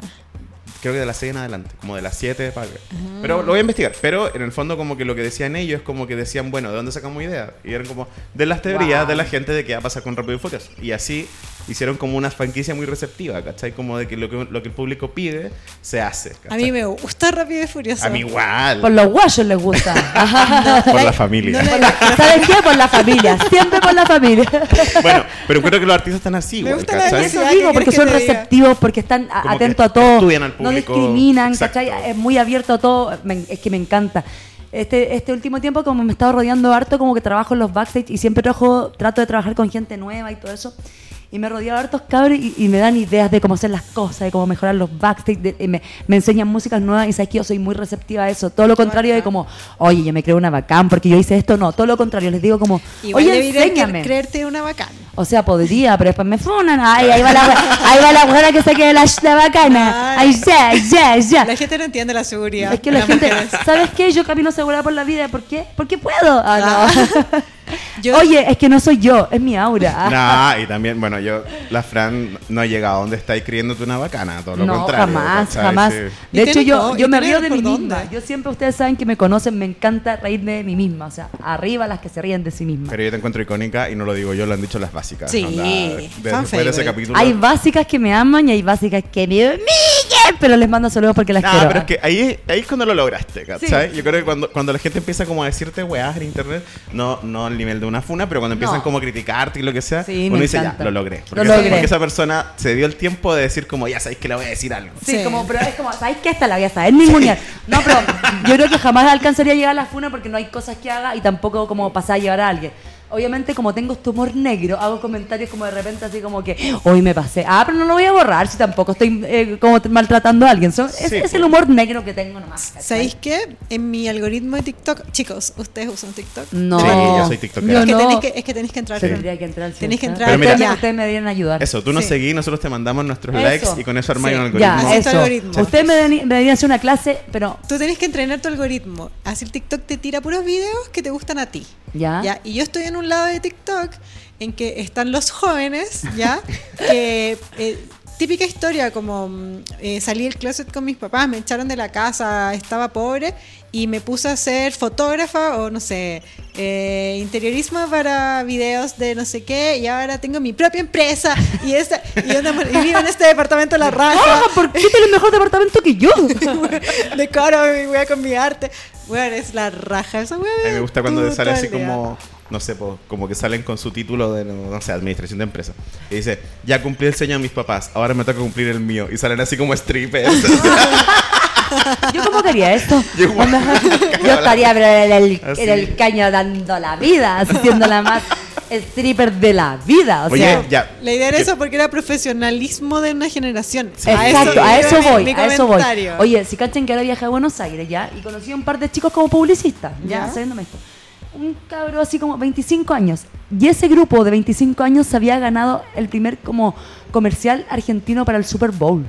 creo que de las 6 en adelante, como de las 7 para. Ah. Pero lo voy a investigar. Pero en el fondo como que lo que decían ellos es como que decían, bueno, ¿de dónde sacamos ideas? Y eran como de las teorías Wow. de la gente de qué va a pasar con Rápido y Furioso. Y así hicieron como una franquicia muy receptiva, ¿cachai? Como de que lo que, lo que el público pide se hace. A ¿cachai? mí me gusta Rápido y Furioso. A mí igual. Por los guayos les gusta. Por la familia. no Por le- la- ¿Sabes qué? Por la familia. Siempre por la familia. bueno, pero creo que los artistas están así, Me igual, ¿cachai? Eso Eso ¿qué digo, porque que son diga? receptivos, porque están a- atentos a todo. estudian al no público. discriminan, Exacto. ¿cachai? Es muy abierto a todo. Me- es que me encanta. Este, este último tiempo, como me he estado rodeando harto, como que trabajo en los backstage y siempre trabajo, trato de trabajar con gente nueva y todo eso. Y me de hartos cabros y, y me dan ideas de cómo hacer las cosas, de cómo mejorar los backstage, de- y me, me enseñan músicas nuevas y sabes que yo soy muy receptiva a eso. Todo lo contrario de como, oye, yo me creo una bacán porque yo hice esto. No, todo lo contrario. Les digo como, Igual oye, enséñame. creerte una bacana. O sea, podría, pero después me funan. Ay, ahí va la, ahí va la mujer que se quede la, la bacana. Ay, ya, ya, ya. La gente no entiende la seguridad. Es que la gente, mujeres. ¿sabes qué? Yo camino segura por la vida. ¿Por qué? Porque puedo. Ah, no. Yo- Oye, es que no soy yo, es mi aura. Nah, y también, bueno, yo, la Fran no ha llegado a donde estáis creyéndote una bacana, todo lo no, contrario. jamás, ¿cachai? jamás. Sí. De hecho, yo, yo me río de mí misma. Yo siempre, ustedes saben que me conocen, me encanta reírme de mí misma. O sea, arriba las que se ríen de sí mismas. Pero yo te encuentro icónica y no lo digo yo, lo han dicho las básicas. Sí, onda, después de ese capítulo. Hay básicas que me aman y hay básicas que me humillan, pero les mando saludos porque las Nah, quiero. pero es que ahí, ahí es cuando lo lograste, ¿cachai? Sí. Yo creo que cuando, cuando la gente empieza como a decirte weás en internet, no, no al nivel de una funa, pero cuando empiezan No. como a criticarte y lo que sea, Sí, uno dice, encanta. ya, lo logré. Lo Porque, logré. porque esa persona se dio el tiempo de decir como, ya sabéis que le voy a decir algo. Sí, Sí. como, pero es como, ¿sabes qué? Esta la voy a saber ningunear. No, pero yo creo que jamás alcanzaría a llegar a la funa porque no hay cosas que haga y tampoco como pasar a llevar a alguien. Obviamente, como tengo este humor negro, hago comentarios como de repente así como que, hoy me pasé. Ah, pero no lo voy a borrar si tampoco estoy eh, como maltratando a alguien. Es, Sí, es pues. el humor negro que tengo nomás. ¿cachai? ¿Sabéis qué? En mi algoritmo de TikTok, chicos, ¿ustedes usan TikTok? No. Sí, yo soy tiktokera. Yo es, que no. tenéis que, es que tenéis que entrar. Sí. Tendría que entrar. Tenéis que entrar Pero mira, ustedes, ya. ustedes me deberían ayudar. Eso, tú nos Sí. seguís, nosotros te mandamos nuestros Eso. likes y con eso armáis Sí. un Ya, algoritmo. Necesito eso. algoritmo. Ustedes me deberían hacer una clase, pero Tú tenés que entrenar tu algoritmo. Así el TikTok te tira puros videos que te gustan a ti. Ya. Y yo estoy en un lado de TikTok en que están los jóvenes, ¿ya? que, eh, típica historia, como mm, eh, salí del closet con mis papás, me echaron de la casa, estaba pobre y me puse a ser fotógrafa o no sé, eh, interiorismo para videos de no sé qué y ahora tengo mi propia empresa y, esta, y, vivo en este departamento La Raja. ¡Ah! ¿Por qué tienes mejor departamento que yo? Decoro mi wea con mi arte. Bueno, es la raja esa wea. A mí me gusta cuando sale así el día. Como, no sé, po, como que salen con su título de, no sé, administración de empresa. Y dice, ya cumplí el sueño de mis papás, ahora me toca cumplir el mío. Y salen así como strippers. ¿Yo cómo quería esto? Yo igual. Yo estaría en, el, Así. en el caño dando la vida, siendo la más stripper de la vida. O Oye, sea, ya. La idea era que- eso porque era profesionalismo de una generación. Exacto, a eso iba mi- voy, mi a eso voy. Oye, si cachen que ahora viajé a Buenos Aires ya y conocí a un par de chicos como publicistas, ya, Ya. sabiéndome esto. Un cabro así como 25 años. Y ese grupo de 25 años se había ganado el primer como comercial argentino para el Super Bowl.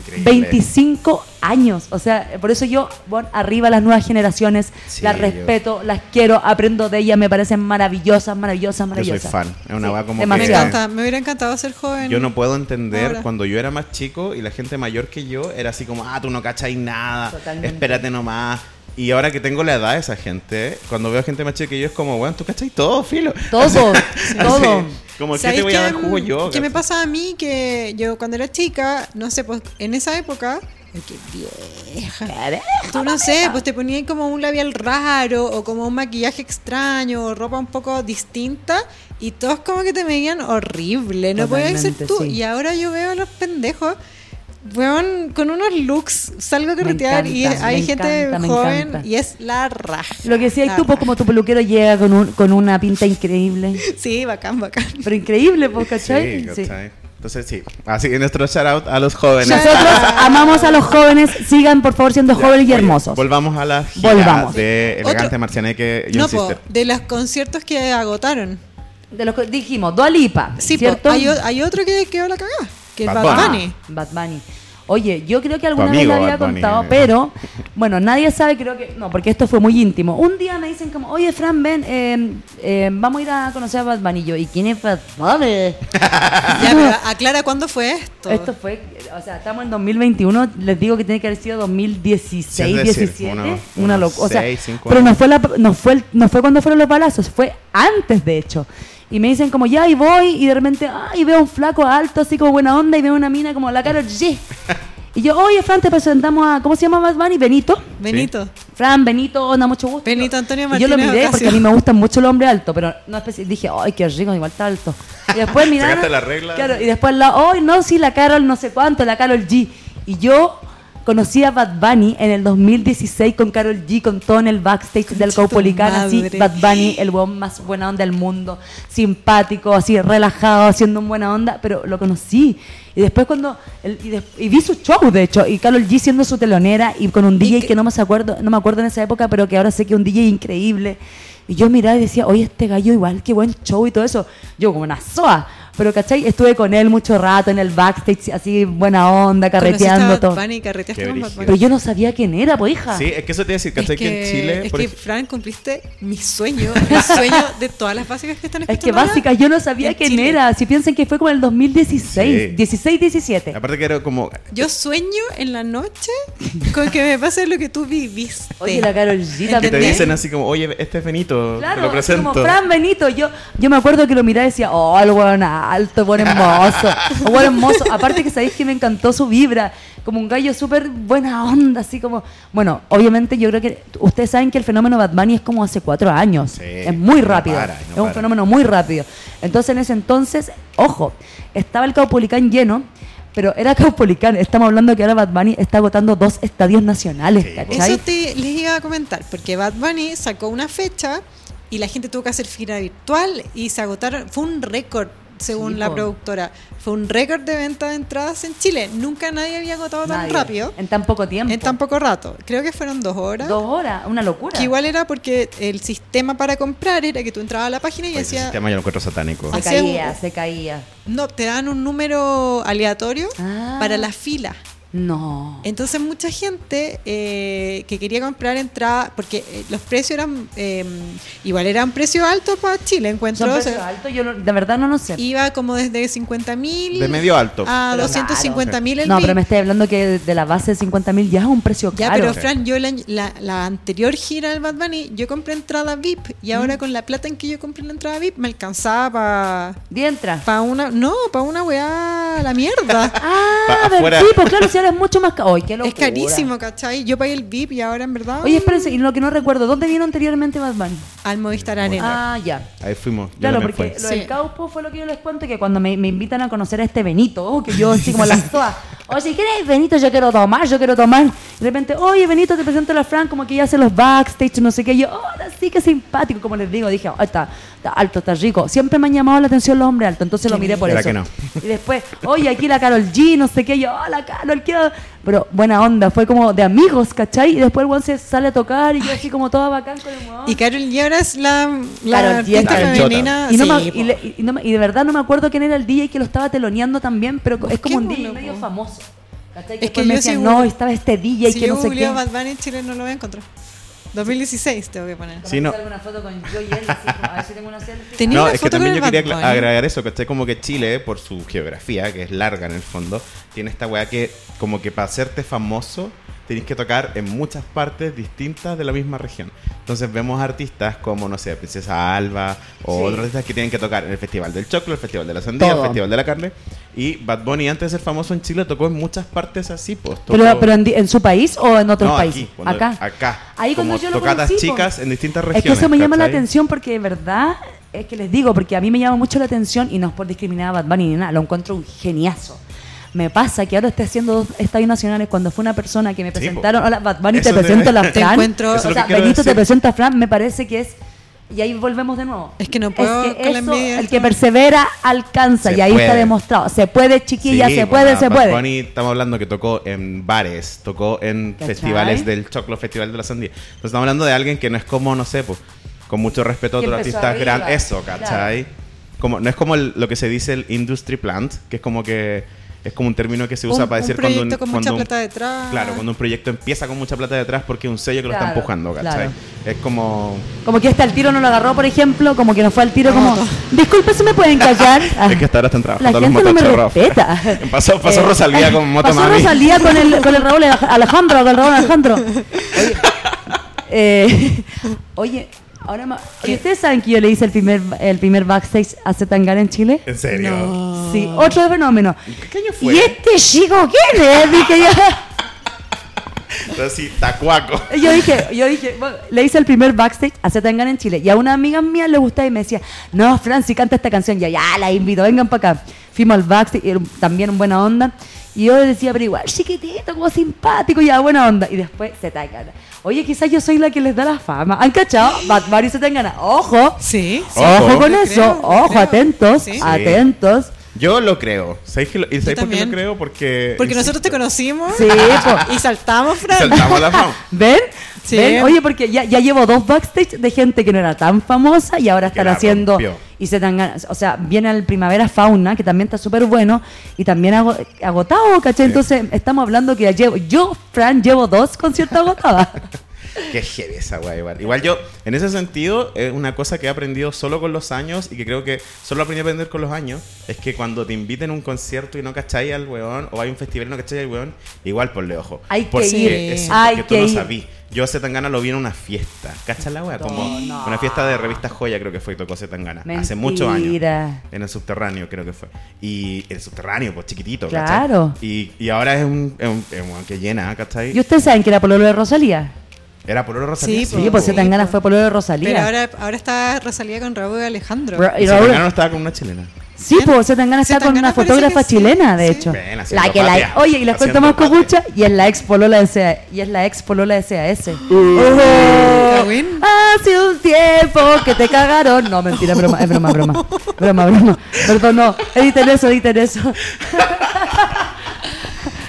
Increíble. 25 años. O sea, por eso yo, bueno, arriba las nuevas generaciones, Sí, las yo- respeto, las quiero, aprendo de ellas, me parecen maravillosas, maravillosas, Yo soy maravillosas. fan. Es una Sí, como que- me encanta, me hubiera encantado ser joven. Yo no puedo entender Ahora. cuando yo era más chico y la gente mayor que yo era así como, ah, tú no cachai nada, Totalmente. espérate nomás. Y ahora que tengo la edad de esa gente, cuando veo gente más chica que yo es como, bueno, tú cachai todo, filo. Todo, todo. como, ¿qué ¿Sabéis te voy a dar jugo yo? ¿Qué me pasa a mí? Que yo cuando era chica, no sé, pues en esa época. Qué vieja. Tú no sé, pues te ponían como un labial raro o como un maquillaje extraño o ropa un poco distinta y todos como que te veían horrible. No podías ser tú. sí. Y ahora yo veo a los pendejos weón, con unos looks salgo a carretear y hay gente encanta, joven y es la raja. Lo que decías La tú, pues como tu peluquero llega con, un, con una pinta increíble. Sí, bacán, bacán. Pero increíble, pues, Sí, ¿cachai? Sí. ¿cachai? Entonces sí. Así que nuestro shout out a los jóvenes. Nosotros amamos a los jóvenes, sigan por favor siendo Ya, jóvenes y oye, hermosos. Volvamos a la gira Volvamos. de Elegante Otro- Marcianeque y No, po, de los conciertos que agotaron. De los que dijimos, Dua Lipa, Sí, po, ¿cierto? hay, o- hay otro que quedó la cagada, que es Bad Bad Bunny. Bunny. Bad Bunny. Oye, yo creo que alguna vez le había Bunny. contado, pero bueno, nadie sabe, creo que no, porque esto fue muy íntimo. Un día me dicen como, oye, Fran, ven, eh, eh, vamos a ir a conocer a Bad Bunny. Y yo, ¿y quién es Bad Bunny? Ya, pero aclara cuándo fue esto. Esto fue, o sea, estamos en 2021, les digo que tiene que haber sido 2016, Sí, es decir, 17, unos- una locura. O sea, seis, cinco pero no fue, la, no, fue el- no fue cuando fueron los balazos, fue antes de hecho. Y me dicen como, ya, y voy, y de repente, ay, veo un flaco alto, así como buena onda, y veo una mina como la cara G. Y yo, oye, Fran, te presentamos a, ¿cómo se llama Bad Bunny? Benito. Benito. Fran, Benito, onda, mucho gusto. Benito Antonio Y yo lo Martínez miré Ocasio. porque a mí me gustan mucho los hombres altos, pero no especi- dije, ay, qué rico, igual está alto. Y después miraron, la regla. Claro, y después la, ay, no, sí, la Carol no sé cuánto, la Carol G. Y yo conocí a Bad Bunny en el 2016 con Carol G, con todo en el backstage del Concha tu Caupolicán, así. Bad Bunny, el weón más buena onda del mundo, simpático, así, relajado, haciendo un buena onda, pero lo conocí. Y después cuando, el- y, des- y vi su show, de hecho, y Carol G siendo su telonera y con un DJ que- que no me acuerdo, no me acuerdo en esa época, pero que ahora sé que es un DJ increíble. Y yo miraba y decía, oye, este gallo igual, qué buen show y todo eso. Yo como una soa. Pero, ¿cachai? Estuve con él mucho rato en el backstage, así buena onda, carreteando ¿Conociste a todo. Bad Bunny? ¿Carreteaste Qué con Bad brígido. Bunny? Pero yo no sabía quién era, pues hija. Sí, es que eso te iba a decir, ¿cachai? Es que, en Chile. es que Fran, cumpliste mi sueño, el sueño de todas las básicas que están Es escuchando que ahora básica, yo no sabía en quién Chile. era. Si piensan que fue como el 2016, Sí. 16, 17. Aparte que era como. Yo sueño en la noche con que me pase lo que tú viviste. Oye, la Carol G Que te dicen así como, oye, este es Benito. te Claro, lo así presento. como Fran Benito. Yo, yo me acuerdo que lo miraba y decía, oh, el buen alto, buen hermoso. O buen hermoso. Aparte que sabéis que me encantó su vibra. Como un gallo súper buena onda, así como... Bueno, obviamente yo creo que... Ustedes saben que el fenómeno Bad Bunny es como hace cuatro años. Sí, es muy no rápido. para, no es un para. fenómeno muy rápido. Entonces en ese entonces, ojo, estaba el Caupolicán lleno. Pero era Caupolicán, estamos hablando que ahora Bad Bunny está agotando dos estadios nacionales, Sí, ¿cachai? Eso te, les iba a comentar, porque Bad Bunny sacó una fecha y la gente tuvo que hacer fila virtual y se agotaron. Fue un récord, según Sí, la productora. Fue un récord de venta de entradas en Chile. Nunca nadie había agotado tan rápido En tan poco tiempo. en tan poco rato. Creo que fueron dos horas. Dos horas, una locura. Que igual era porque el sistema para comprar era que tú entrabas a la página y ese decía, sistema yo lo encuentro satánico. Se caía, un- se caía. no, te dan un número aleatorio Ah. para la fila. No. Entonces mucha gente eh, que quería comprar entrada, porque eh, los precios eran, eh, igual eran precios altos para Chile, encuentro. Son o sea, altos, yo no- de verdad no lo sé. iba como desde 50 mil De medio alto. a Pero 250 mil el No, pero me estoy hablando que de la base de 50 mil ya es un precio Ya, caro. pero Fran, yo la, la- la anterior gira del Bad Bunny, yo compré entrada VIP y Mm. ahora con la plata en que yo compré la entrada VIP me alcanzaba para Dientra. pa una, no, para una weá a la mierda. Ah, Pa- afuera. tipo, claro, si ahora es mucho más caro. Qué es carísimo, ¿cachai? Yo pagué el VIP y ahora en verdad Oye, espérense, y lo que no recuerdo, ¿dónde vino anteriormente Bunny? al Movistar Arena. Ah, ya. Ahí fuimos. yo Claro, porque lo Sí. del Caupo fue lo que yo les cuento, que cuando me, me invitan a conocer a este Benito, oh, que yo así como la toa, oye, ¿quién es Benito? Yo quiero tomar, yo quiero tomar. De repente, oye, Benito, te presento a la Fran, como que ella hace los backstage, no sé qué. Yo, oh, sí, que simpático, como les digo. Dije, oh, está, está alto, está rico. Siempre me han llamado la atención los hombres altos, entonces lo miré por eso. que no. Y después, oye, aquí la Carol G, no sé qué. Yo, oh, la Carol, Pero buena onda, fue como de amigos, ¿cachai? Y después el weón se sale a tocar y yo así como toda bacán con el weón. Y Carol G ahora es la, la Karol es artista femenina. Y, no sí, me- po. y, le- y no me- y de verdad no me acuerdo quién era el DJ que lo estaba teloneando también, pero es como un DJ medio famoso. ¿Cachai? Es después que me decían, no, estaba este DJ si que no sé qué. Bad Bunny en Chile no lo voy a encontrar. 2016 tengo que poner. Sí, no. alguna foto con yo y él, así como, a ver si tengo una selfie. Tenía No, una es que también yo quería Bunny. agregar eso, ¿cachai? Como que Chile, por su geografía, que es larga en el fondo, tiene esta weá que, como que para hacerte famoso, tenés que tocar en muchas partes distintas de la misma región. Entonces vemos artistas como, no sé, Princesa Alba o Sí. otros artistas que tienen que tocar en el Festival del Choclo, el Festival de la Sandía, Todo. el Festival de la Carne. Y Bad Bunny, antes de ser famoso en Chile, tocó en muchas partes así, pues. Pero, tocó- pero en, di- en su país o en otros no, países? aquí, Acá. Acá. Ahí como cuando yo lo conocí, po. chicas en distintas Es regiones. que eso me llama la atención porque de verdad es que les digo, porque a mí me llama mucho la atención y no es por discriminar a Bad Bunny ni nada, lo encuentro un geniazo. Me pasa que ahora estoy haciendo dos estadios nacionales cuando fue una persona que me Sí, presentaron. Hola, Bad Bunny, te te- presento a la Te Fran. encuentro- o sea, Benito te presenta a Fran, me parece que es. Y ahí volvemos de nuevo. Es que no puedo Es que con eso, el que persevera alcanza. Se y ahí está demostrado. Se puede, chiquilla, Sí, se bueno, puede, se Bad puede. Bunny, estamos hablando que tocó en bares, tocó en ¿Cachai? festivales del Choclo, Festival de la Sandía. Entonces estamos hablando de alguien que no es como, no sé, pues, con mucho respeto a otros artistas grandes. Eso, ¿cachai? Como, no es como el- lo que se dice el industry plant, que es como que es como un término que se usa Un- para un decir cuando proyecto con mucha cuando un- plata detrás. Claro, cuando un proyecto empieza con mucha plata detrás porque es un sello que lo está empujando, ¿cachai? claro. Es como... Como que este al tiro no lo agarró, por ejemplo, como que no fue al tiro como, No. disculpe si me pueden callar. Es que hasta ahora están la trabajando los gente no me respeta. Pasó, pasó Eh, Rosalía con Moto Pasó Mami. Rosalía con el, con el Raúl Alejandro, con el Raúl Alejandro. Oye, eh, oye ahora ma- oye, ¿ustedes saben que yo le hice el primer, el primer backstage a Zetangana en Chile? ¿En serio? Sí, otro fenómeno. ¿Qué año fue? ¿Y este chico quién es? Dije yo. Así, tacuaco. Yo dije, yo dije, bueno, le hice el primer backstage a Zetangana en Chile. Y a una amiga mía le gustaba y me decía, no, Fran, si canta esta canción, ya, ya, la invito, vengan para acá. Fuimos al backstage, y también en buena onda. Y yo le decía, pero igual, chiquitito, como simpático, ya, buena onda. Y después Zetangana. Oye, quizás yo soy la que les da la fama. ¿Han cachado? Bad Bunny y Zetangana. Ojo. Sí. sí. Ojo. Ojo con eso. creo, Ojo, creo. atentos. Sí. Atentos. Yo lo creo. ¿Sabéis, que lo- ¿y sabéis por qué lo creo? Porque. Porque nosotros te conocimos Sí, y saltamos, Fran. Saltamos la fama. ¿Ven? Sí. ¿Ven? Oye, porque ya, ya llevo dos backstage de gente que no era tan famosa y ahora están haciendo. rompió. Y se dan ganas. O sea, viene el Primavera Fauna, que también está súper bueno, y también ago- agotado, ¿cachai? Entonces, estamos hablando que llevo. Yo, Fran, llevo dos conciertos agotados. Qué heavy esa weá, igual. Igual yo, en ese sentido, es una cosa que he aprendido solo con los años y que creo que solo aprendí a aprender con los años. Es que cuando te inviten a un concierto y no cacháis al weón, o hay un festival y no cacháis al weón, igual ponle ojo. Hay que porque ir. eso, Hay porque que tú no sabí. Yo a Zetangana lo vi en una fiesta. ¿Cachas la weá? Como no. una fiesta de revista Joya, creo que fue, tocó Zetangana. Hace muchos años. En el subterráneo, creo que fue. Y el subterráneo, pues chiquitito, Claro. Y, y ahora es un, es un, es que llena, ¿cachai? ¿Y ustedes saben que era Pololo de Rosalía? Era por oro Rosalía. Sí, Sí, pues Sí, se tan ganas fue Pololo de Rosalía. Pero ahora, ahora está Rosalía con Raúl Alejandro. Ra- Y Raúl- no estaba con una chilena. Sí, pues se tan ganas está con una fotógrafa que sí, chilena, de sí. hecho. Haciendo la que la, oye, y les cuento más copucha, y es la ex polola de CA, y es la ex polola de CAS. Cagüín. Hace un tiempo que te cagaron. No, mentira, es broma, es broma, broma. Broma, broma. Perdón, no. Editen eso, editen eso.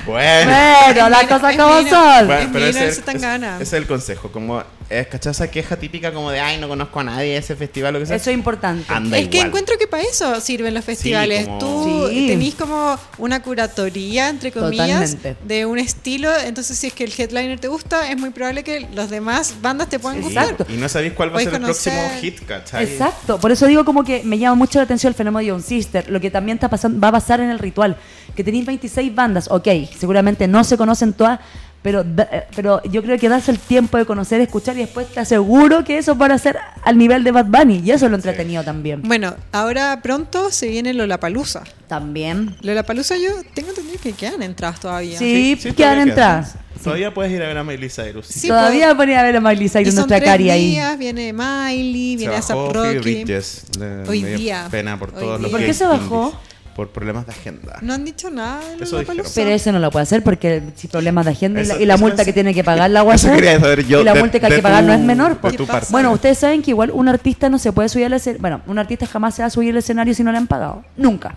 Bueno. Bueno, las Es cosas como es son. Bueno, Es pero ese, el ese es el consejo. Como es ¿cachai? esa queja típica como de ay no conozco a nadie de ese festival o que sea. Eso es importante. Anda Es que igual. encuentro que para eso sirven los festivales. como- Tú Sí. tenés como una curatoría, entre comillas, Totalmente. de un estilo. Entonces, si es que el headliner te gusta, es muy probable que los demás bandas te puedan Sí, Exacto. gustar. Y no sabéis cuál va a ser el próximo conocer- hit, ¿cachai? Exacto, por eso digo como que me llama mucho la atención el fenómeno de Young Sister, lo que también está pasando, va a pasar en el ritual, que tenéis 26 bandas, ok, seguramente no se conocen todas, pero, da- eh, pero yo creo que darse el tiempo de conocer, escuchar y después te aseguro que eso van a ser al nivel de Bad Bunny y eso es lo entretenido también. Bueno, ahora pronto se viene Lollapalooza. También. Lollapalooza yo tengo entendido que quedan entradas todavía. Sí, Sí, quedan todavía entradas. Todavía puedes ir a ver a Miley Cyrus. Sí, Todavía pues, ponía a ver a Miley y Cyrus son nuestra tres cari ahí. días, viene Miley, viene ASAP Rocky. Bridges. Hoy día. pena por Hoy todos los. ¿Por qué se bajó? indies, Por problemas de agenda. No han dicho nada de Eso. Pero ese no lo puede hacer porque si problemas de agenda y la, Eso- y la eso multa es- que tiene que pagar la Eso WhatsApp quería saber yo y la de- multa que hay que pagar tu- no es menor. pues. tu parte. Bueno, ustedes saben que igual un artista no se puede subir al escenario. Bueno, un artista jamás se va a subir al escenario si no le han pagado. Nunca.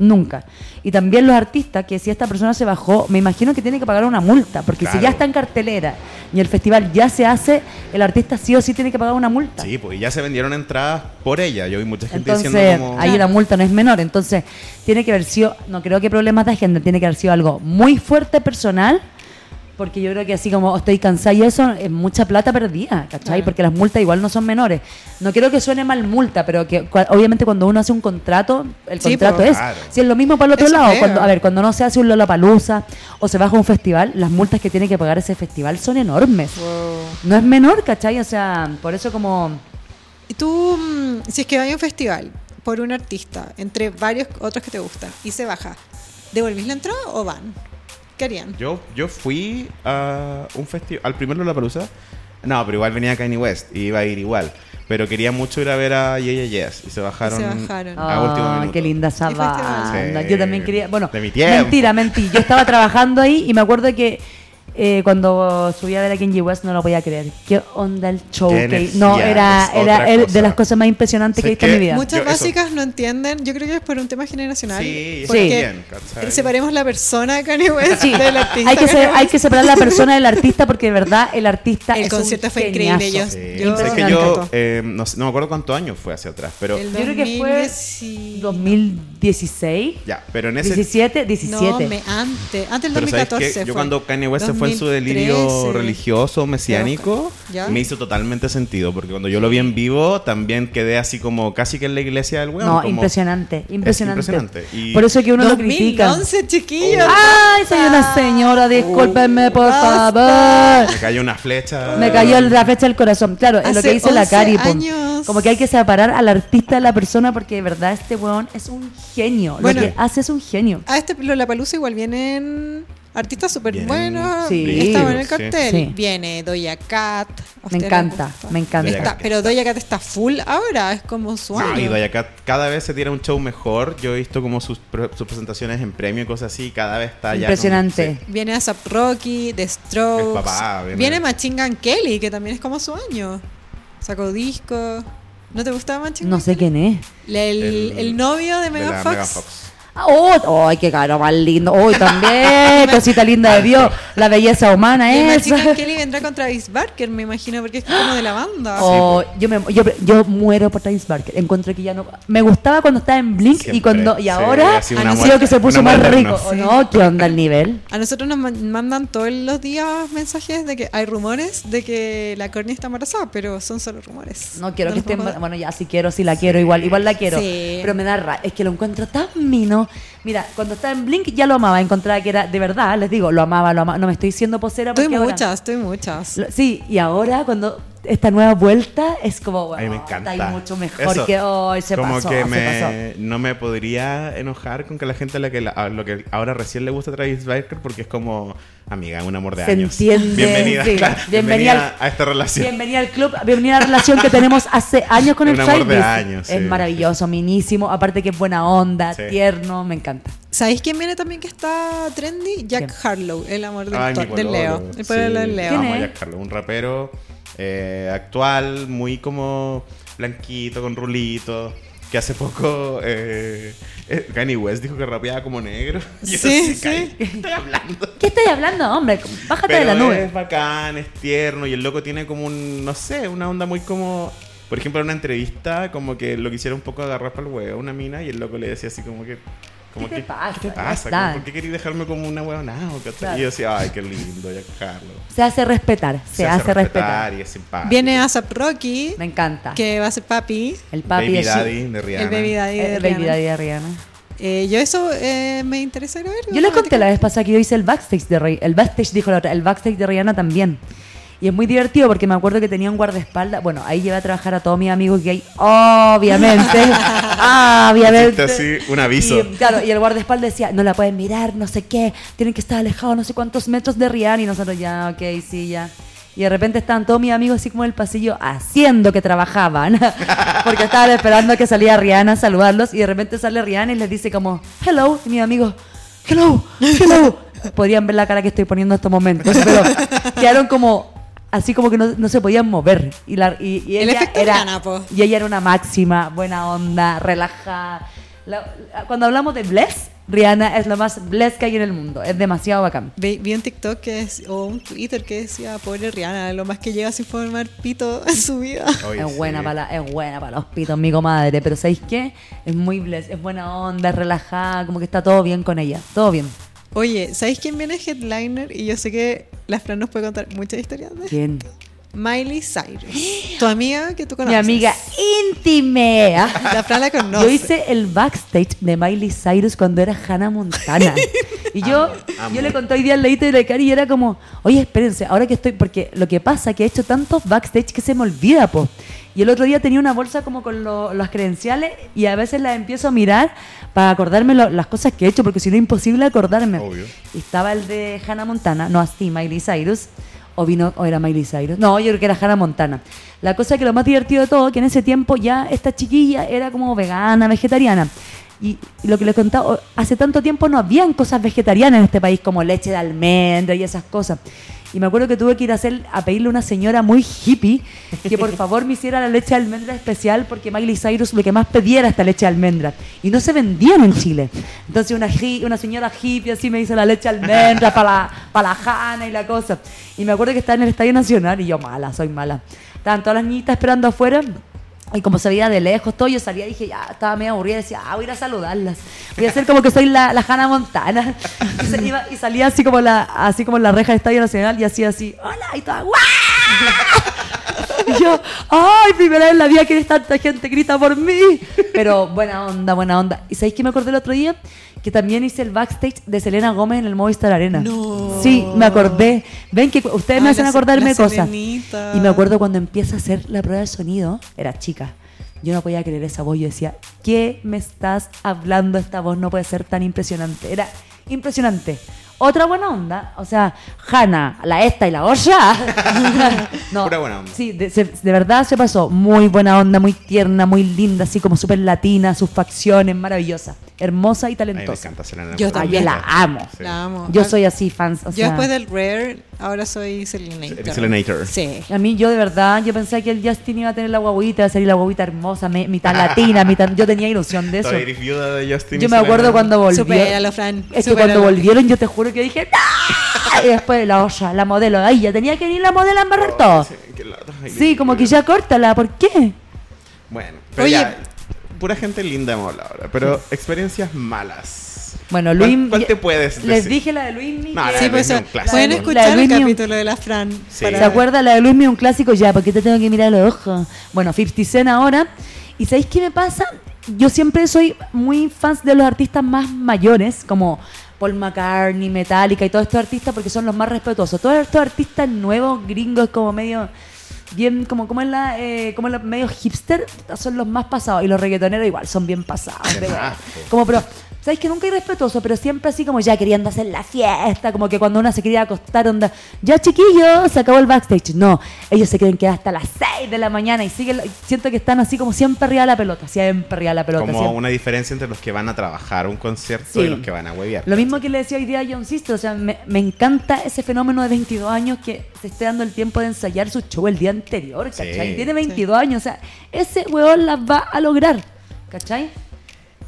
Nunca. Y también los artistas, que si esta persona se bajó, me imagino que tiene que pagar una multa, porque si ya está en cartelera y el festival ya se hace, el artista sí o sí tiene que pagar una multa. Sí, pues ya se vendieron entradas por ella. Yo vi mucha gente Entonces, diciendo como... ahí la multa no es menor. Entonces, tiene que haber sido, no creo que problemas de agenda, tiene que haber sido algo muy fuerte personal, porque yo creo que así como estoy cansada y eso, es mucha plata perdida, ¿cachai? Claro. Porque las multas igual no son menores. No quiero que suene mal multa, pero que cua- obviamente cuando uno hace un contrato, el Sí, contrato es. Claro. Si es lo mismo para el otro Eso lado, cuando, a ver, cuando no se hace un Lollapalooza o se baja un festival, las multas que tiene que pagar ese festival son enormes. Wow. No es menor, ¿cachai? O sea, por eso como... Y tú, mm, si es que hay un festival por un artista, entre varios otros que te gustan, y se baja, ¿devolvís la entrada o van? ¿Qué harían? Yo, yo fui a un festival, al primer Lollapalooza. No, pero igual venía Kanye West y iba a ir igual. pero quería mucho ir a ver a Yeah Yeah Yes y se bajaron, Y se bajaron. a último Ah, minuto. qué linda esa banda. Sí. Yo también quería. Bueno, De mi mentira, mentira. Yo estaba trabajando ahí y me acuerdo que eh, cuando subí a ver a Kenji West no lo podía creer. ¿Qué onda el show? Que- no, era, era el- de las cosas más impresionantes que he visto en mi vida. Muchas Yo eso- básicas no entienden. Yo creo que es por un tema generacional. Sí, porque ¿cachai? separemos la persona de Kanye West Sí, del artista. hay que, se- hay que separar la persona del artista porque de verdad el artista El es un concierto fue increíble, geniazo. yo- Sí. yo- que yo, eh, no, sé- no me acuerdo cuántos años fue hacia atrás, pero El Yo creo que fue 2010 2016, ya, pero en ese 17, 17. No, me, antes. Antes del Pero ¿sabes 2014 qué? Yo fue. cuando Kanye West se fue en su delirio 2013. religioso, mesiánico, ¿Ya? me hizo totalmente sentido. Porque cuando yo lo vi en vivo, también quedé así como casi que en la iglesia del weón. no, como- impresionante, impresionante. impresionante. Y- Por eso que uno lo critica. 2011, chiquillos. Ay, soy una señora, discúlpenme, por Basta. favor. Me cayó una flecha. Me cayó la flecha del corazón. Claro, es lo que dice la 11 Cari. Como que hay que separar al artista de la persona porque de verdad este weón es un genio. Bueno. lo que hace es un genio. A este Lollapalooza igual vienen artistas súper buenos. Sí. Estaban en el cartel. Sí. Viene Doja Cat. ¿A Me encanta, me encanta. Está- pero Doja Cat está full ahora. Es como su No, y año. Doja Cat cada vez se tira un show mejor. Yo he visto como sus, sus presentaciones en premio y cosas así. Cada vez está ya. Impresionante. como- sí. Viene ASAP Rocky, The Strokes. Es papá, viene- viene Machine Gun Kelly, que también es como su año. Sacó disco. ¿No te gustaba Machine No Gun sé quién es. El, El- el novio de de Megan Fox. Megan Fox. ¡Oh! ¡Ay, qué caro más lindo! ¡Uy, también! Cosita linda de Dios. La belleza humana Y el es. Machine Gun Kelly vendrá con Travis Barker, me imagino, porque es como de la banda. Oh, yo, me, yo, yo muero por Travis Barker. Encuentro que ya no. Me gustaba cuando estaba en Blink y cuando y Sí, ahora sido que se puso más rico. ¿O no? ¿Qué onda el nivel? A nosotros nos man- mandan todos los días mensajes de que hay rumores de que la Courtney está embarazada, pero son solo rumores. No quiero que esté. podemos- embar- Bueno, ya sí quiero, sí la quiero, igual, igual la quiero. Sí. Pero me da ra Es que lo encuentro tan mino. Mira, cuando estaba en Blink ya lo amaba. Encontraba que era, de verdad, les digo, lo amaba, lo amaba. No me estoy diciendo posera Estoy porque ahora- muchas, estoy muchas. Lo- Sí, y ahora cuando esta nueva vuelta es como, mí me bueno, encanta. está ahí mucho mejor Eso. que hoy, se como pasó, que se me, pasó. no me podría enojar con que la gente a la que la- a lo que ahora recién le gusta Travis Barker porque es como amiga, un amor de Se años. entiende, Bienvenida, sí. claro, Bienvenida bienvenida a esta relación. Bienvenida al club, bienvenida a la relación que tenemos hace años con el Un amor de años, Es sí. maravilloso, minísimo. Aparte que es buena onda, Sí. tierno, me encanta. ¿Sabéis quién viene también que está trendy? Jack ¿Quién? Harlow, el amor del, Ay, del. Leo. El Sí, del Leo. ¿Quién amo a es? Jack Harlow, un rapero eh, actual, muy como blanquito, con rulito, que hace poco eh, eh, Kanye West dijo que rapeaba como negro. Sí, sí. "Kanye, ¿qué estoy hablando? ¿Qué estoy hablando, hombre? Bájate Pero de la nube. es bacán, es tierno y el loco tiene como un, no sé, una onda muy como... Por ejemplo, en una entrevista, como que lo quisiera un poco agarrar para el huevo a una mina y el loco le decía así como que... Como ¿Qué te que, pasa? ¿Qué te Ya pasa? Como, ¿Por qué querías dejarme como una huevonao? ¿cachai? Claro. Y yo decía, ay, qué lindo, Jack Harlow. Se hace respetar, se, hace, respetar. y es simpático. Viene ASAP Rocky, Me encanta. que va a ser papi. El papi Baby es Daddy de Rihanna. El baby daddy de el baby Rihanna. daddy de Rihanna. Eh, yo eso eh, me interesa ver. Yo les conté la vez pasada que yo hice el backstage de Rihanna. El backstage, dijo la otra, el backstage de Rihanna también. Y es muy divertido porque me acuerdo que tenía un guardaespaldas. Bueno, ahí llevé a trabajar a todos mis amigos gay, obviamente. obviamente. Así un aviso. Y, claro, y el guardaespaldas decía, no la pueden mirar, no sé qué, tienen que estar alejados no sé cuántos metros de Rihanna. Y nosotros ya, ok, sí, ya. Y de repente estaban todos mis amigos así como en el pasillo haciendo que trabajaban. Porque estaban esperando que salía Rihanna a saludarlos. Y de repente sale Rihanna y les dice como, hello. Y mis amigos, hello, hello. Podrían ver la cara que estoy poniendo en estos momentos. Pero quedaron como, así como que no, no se podían mover. Y, la, y, y El ella era, Rihanna, po. y ella era una máxima, buena onda, relajada. La- la- cuando hablamos de bless, Rihanna es lo más bless que hay en el mundo. Es demasiado bacán. Vi, vi un TikTok que es, o un Twitter que decía, pobre Rihanna, lo más que llega sin formar pito en su vida. Oye, es, buena sí. para la- es buena para los pitos, mi comadre. Pero ¿sabéis qué? Es muy bless, es buena onda, es relajada, como que está todo bien con ella. Todo bien. Oye, ¿sabéis quién viene headliner? Y yo sé que la Fran nos puede contar muchas historias de ¿Quién? Miley Cyrus. Tu amiga que tú conoces. Mi amiga íntime. La Fran la conoce. Yo hice el backstage de Miley Cyrus cuando era Hannah Montana. Y yo, Amo, amo. yo le conté hoy día al leíto de la Cari y era como, oye, espérense, ahora que estoy, porque lo que pasa es que he hecho tantos backstage que se me olvida, po. Y el otro día tenía una bolsa como con lo- las credenciales y a veces las empiezo a mirar para acordarme lo- las cosas que he hecho, porque si no es imposible acordarme. Obvio. Y estaba el de Hannah Montana, no así, Miley Cyrus. O vino, o era Miley Cyrus. No, yo creo que era Hannah Montana. La cosa que lo más divertido de todo, que en ese tiempo ya esta chiquilla era como vegana, vegetariana. Y, lo que les contaba, hace tanto tiempo no habían cosas vegetarianas en este país como leche de almendra y esas cosas. Y me acuerdo que tuve que ir a, hacer, a pedirle a una señora muy hippie que por favor me hiciera la leche de almendra especial porque Miley Cyrus lo que más pedía era esta leche de almendra. Y no se vendían en Chile. Entonces una, una señora hippie así me hizo la leche de almendra para la, para la jana y la cosa. Y me acuerdo que estaba en el Estadio Nacional y yo mala, soy mala. Estaban todas las niñitas esperando afuera. Y como se veía de lejos todo, yo salía y dije, ya, estaba medio aburrida. Decía, ah, voy a ir a saludarlas. Voy a hacer como que soy la, Hannah Montana. Y, iba- y salía así como, la, así como en la reja del Estadio Nacional y hacía así, hola, y toda, ¡guau! Y yo, ay, primera vez en la vida que tanta gente grita por mí. Pero buena onda, buena onda. ¿Y sabéis que me acordé el otro día? Que también hice el backstage de Selena Gómez en el Movistar Arena. No. Sí, me acordé. Ven que ustedes me Ay, hacen la acordarme la cosas. Selenita. Y me acuerdo cuando empieza a hacer la prueba de sonido, era chica. Yo no podía creer esa voz. Yo decía, ¿qué me estás hablando? Esta voz no puede ser tan impresionante. Era impresionante. Otra buena onda, o sea, Hanna, la esta y la olla. no, Pura buena onda. Sí, de, se- de verdad se pasó. Muy buena onda, muy tierna, muy linda, así como súper latina, sus facciones, maravillosa, hermosa y A mí me talentosa. encanta Selena. Yo también. la amo. Sí. La amo. Yo soy así, fans. o Yo sea, después del Rare, ahora soy Selenator. Selenator. Sí. A mí, yo de verdad, yo pensé que el Justin iba a tener la guaguita, iba a salir la guaguita hermosa, me- mitad latina, mitad. Yo tenía ilusión de eso. Eres viuda de Justin Yo me Selena. acuerdo cuando volvió. Supéralo, Fran. Es que cuando volvieron, yo te juro que dije, ¡No! Y después la olla, la modelo. Ay, ya tenía que venir la modelo a embarrar todo. Sí, como que ya córtala, ¿por qué? Bueno, pero Oye. ya, pura gente linda hemos hablado ahora, pero experiencias malas. Bueno, ¿Cuál- Luis. ¿Cuál, te puedes Les dije la de Luis. No, Sí, pues clásico. pueden La escuchar de el capítulo de la Fran. Sí. para- ¿Se acuerda? La de Luis un clásico ya, porque te tengo que mirar los ojos. Bueno, 50 Cent ahora. ¿Y sabéis qué me pasa? Yo siempre soy muy fan de los artistas más mayores, como Paul McCartney, Metallica y todos estos artistas, porque son los más respetuosos. Todos estos artistas nuevos, gringos, como medio. Bien, como, como en la, eh, como en la medio hipster, son los más pasados. Y los reggaetoneros igual, son bien pasados. Como, pero, ¿sabéis que nunca hay respetuoso? Pero siempre así como ya queriendo hacer la fiesta, como que cuando una se quería acostar, onda, ya chiquillos, se acabó el backstage. No, ellos se quieren quedar hasta las 6 de la mañana y siguen, siento que están así como siempre arriba de la pelota, siempre arriba de la pelota. Como siempre. una diferencia entre los que van a trabajar un concierto Sí. y los que van a huevear. Lo mismo que le decía hoy día a John Sister, o sea, me, me encanta ese fenómeno de 22 años que se esté dando el tiempo de ensayar su show el día anterior, ¿cachai? Sí. Tiene 22 años, o sea, ese weón las va a lograr, ¿cachai?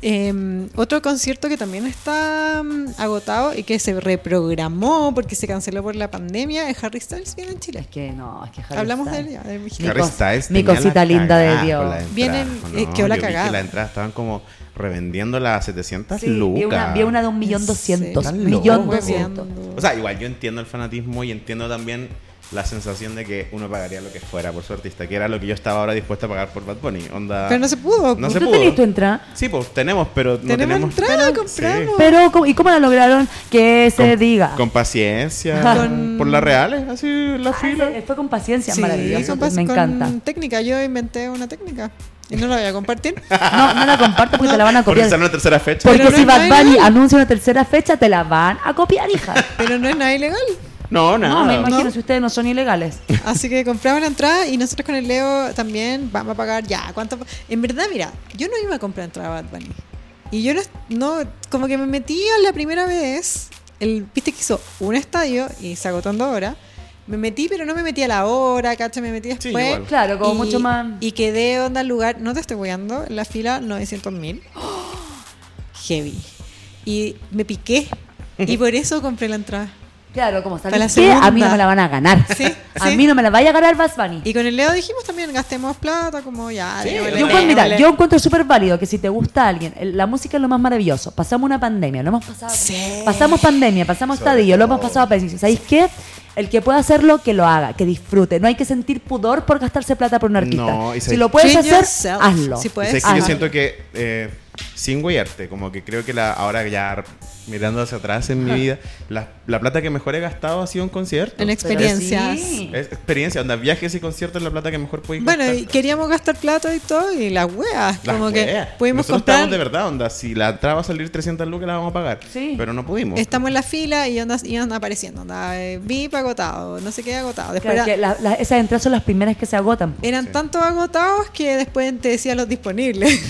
Eh, otro concierto que también está mm, agotado y que se reprogramó porque se canceló por la pandemia es Harry Styles viene en Chile. Es que no, es que Harry Hablamos de Styles- él ya, del Mi vigilante. Harry Styles mi cosita linda de Dios. entrada, Vienen, ¿o eh, quedó la cagada. que la entrada estaban como revendiéndola a 700 Sí, lucas. vi una, vi una de un millón doscientos. Están Millón doscientos. O sea, igual yo entiendo el fanatismo y entiendo también la sensación de que uno pagaría lo que fuera por su artista, que era lo que yo estaba ahora dispuesto a pagar por Bad Bunny. Onda, Pero no se pudo. No ¿Y se tú pudo. tenés tu entrada? Sí, pues tenemos, pero no tenemos, tenemos entrada, Sí. compramos. Pero, ¿cómo- ¿y cómo la lograron? Que se Con- diga. Con paciencia, Con- por las reales, así la Ah, fila. fue con paciencia, Sí, maravilloso. con me con encanta. técnica, yo inventé una técnica y no la voy a compartir. No, no la comparto porque te la van a copiar. esa una tercera fecha. Porque Pero no si Bad Bunny anuncia una tercera fecha, te la van a copiar, hija. Pero no es nada ilegal. No, nada. No, me imagino No. si ustedes no son ilegales. Así que compramos la entrada y nosotros con el Leo también vamos a pagar ya. ¿Cuánto? En verdad, mira, yo no iba a comprar entrada a Bad Bunny. Y yo no, no- como que me metí a la primera vez, el, viste que hizo un estadio y se agotó en dos horas. Me metí, pero no me metí a la hora, ¿cacha? Me metí Sí, después. igual. Claro, como y, mucho más. Y quedé onda al lugar, no te estoy weando, en la fila 900 mil. Heavy. Y me piqué. Y por eso compré la entrada. Claro, como sabes qué? a mí no me la van a ganar. Sí, A mí no me la vaya a ganar Bad Bunny. Y con el Leo dijimos también, gastemos plata, como ya. Sí, Yo, encuentro- mira, démosle. yo encuentro súper válido que si te gusta alguien, la música es lo más maravilloso. Pasamos una pandemia, lo hemos pasado. Sí. Pasamos pandemia, pasamos Sobre estadio, lo hemos pasado pésimo. ¿Sabéis qué? El que pueda hacerlo, que lo haga, que disfrute. No hay que sentir pudor por gastarse plata por un artista. No, y si lo puedes hacer, yourself. hazlo. Si O puedes. sea, es que yo siento que eh, sin güeyarte, como que creo que la, ahora ya mirando hacia atrás en mi vida, la, la plata que mejor he gastado ha sido en conciertos. En experiencias. sí. Es experiencia, onda, viajes y conciertos es la plata que mejor Bueno, gastar. y queríamos gastar plata y todo, y las weas, Las como weas. que pudimos Nosotros comprar. estábamos de verdad, onda, si la entrada va a salir 300 lucas la vamos a pagar. Sí. Pero no pudimos. Estamos en la fila y onda, iban apareciendo. Onda, eh, VIP agotado, no sé qué agotado. Después Claro, era- que la- la- esas entradas son las primeras que se agotan. eran Sí. tantos agotados que después te decía los disponibles.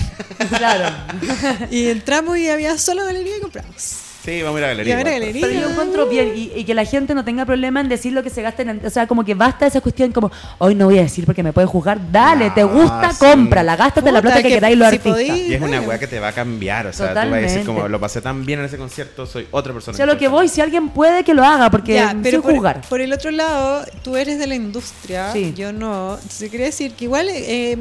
claro. y entramos y había solo galería y compramos. Sí, vamos a ir a Y galería. a ver a igual, galería. Pero yo encuentro bien y, y que la gente no tenga problema en decir lo que se gasta en... O sea, como que basta esa cuestión como, hoy no voy a decir porque me puede juzgar. Dale, te No, gusta, sí. cómprala, gástate la Puta, plata que, que queráis los si podí- Y es una weá que te va a cambiar. O sea, tú vas a decir Totalmente. como lo pasé tan bien en ese concierto, soy otra persona. A lo que voy, si alguien puede que lo haga, porque Ya, sin pero por, jugar. por el otro lado, tú eres de la industria, Sí. yo no. Se quería decir que igual, eh,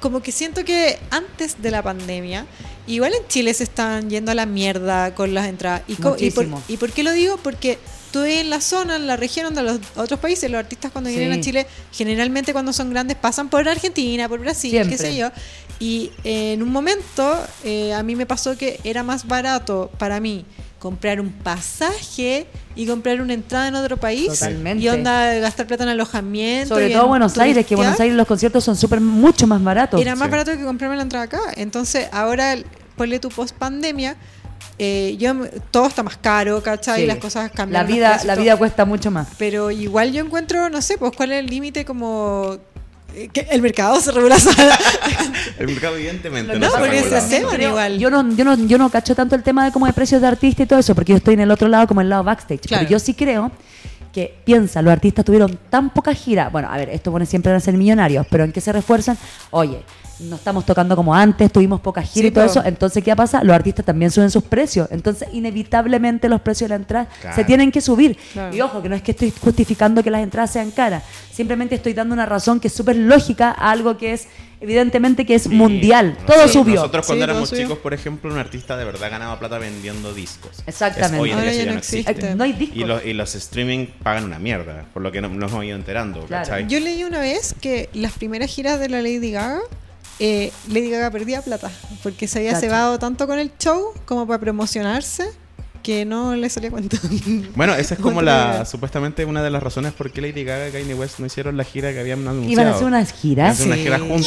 como que siento que antes de la pandemia, igual en Chile se están yendo a la mierda con las entradas. ¿Y, y, por, Muchísimo. ¿Y por qué lo digo? Porque tú en la zona, en la región donde los otros países, los artistas cuando vienen a Chile, generalmente cuando son grandes pasan por Argentina, por Brasil, qué sé yo. Y eh, en un momento eh, a mí me pasó que era más barato para mí comprar un pasaje y comprar una entrada en otro país Totalmente. y onda gastar plata en alojamiento Sobre y todo en Buenos Aires, que turistear. Buenos Aires los conciertos son súper mucho más baratos. era más Sí. barato que comprarme la entrada acá entonces ahora ponle tu post pandemia eh, yo todo está más caro ¿cachai? Sí. las cosas la cambian vida, la vida cuesta mucho más. pero igual yo encuentro no sé pues cuál es el límite como que el mercado se regula. El mercado, evidentemente, No, no, se porque regula. se igual. Yo no, yo, no, yo no cacho tanto el tema de como de precios de artista y todo eso, porque yo estoy en el otro lado como el lado backstage. Claro. Pero yo sí creo que, piensa, los artistas tuvieron tan poca gira. Bueno, a ver, estos buenos siempre van a ser millonarios, pero ¿en qué se refuerzan? Oye, no estamos tocando como antes, tuvimos poca gira Sí, y todo eso. Entonces, ¿qué pasa? Los artistas también suben sus precios. Entonces, inevitablemente los precios de la entrada Claro. se tienen que subir. Claro. Y ojo, que no es que estoy justificando que las entradas sean caras. Simplemente estoy dando una razón que es súper lógica a algo que es, evidentemente, que es Sí. mundial. Todo sí, subió. Nosotros cuando Sí, éramos subió. chicos, por ejemplo, un artista de verdad ganaba plata vendiendo discos. Exactamente. Es- hoy en día ya no existe. existe. No hay discos. Y los, y los streaming pagan una mierda, por lo que no- nos hemos ido enterando. Yo leí una vez que las primeras giras de la Lady Gaga, eh, Lady Gaga perdía plata porque se había Cacha. cebado tanto con el show como para promocionarse que no le salía cuenta. Bueno, esa es como la supuestamente una de las razones por qué Lady Gaga y Kanye West no hicieron la gira que habían anunciado. Iban a hacer unas Iban a giras. hacer una gira juntos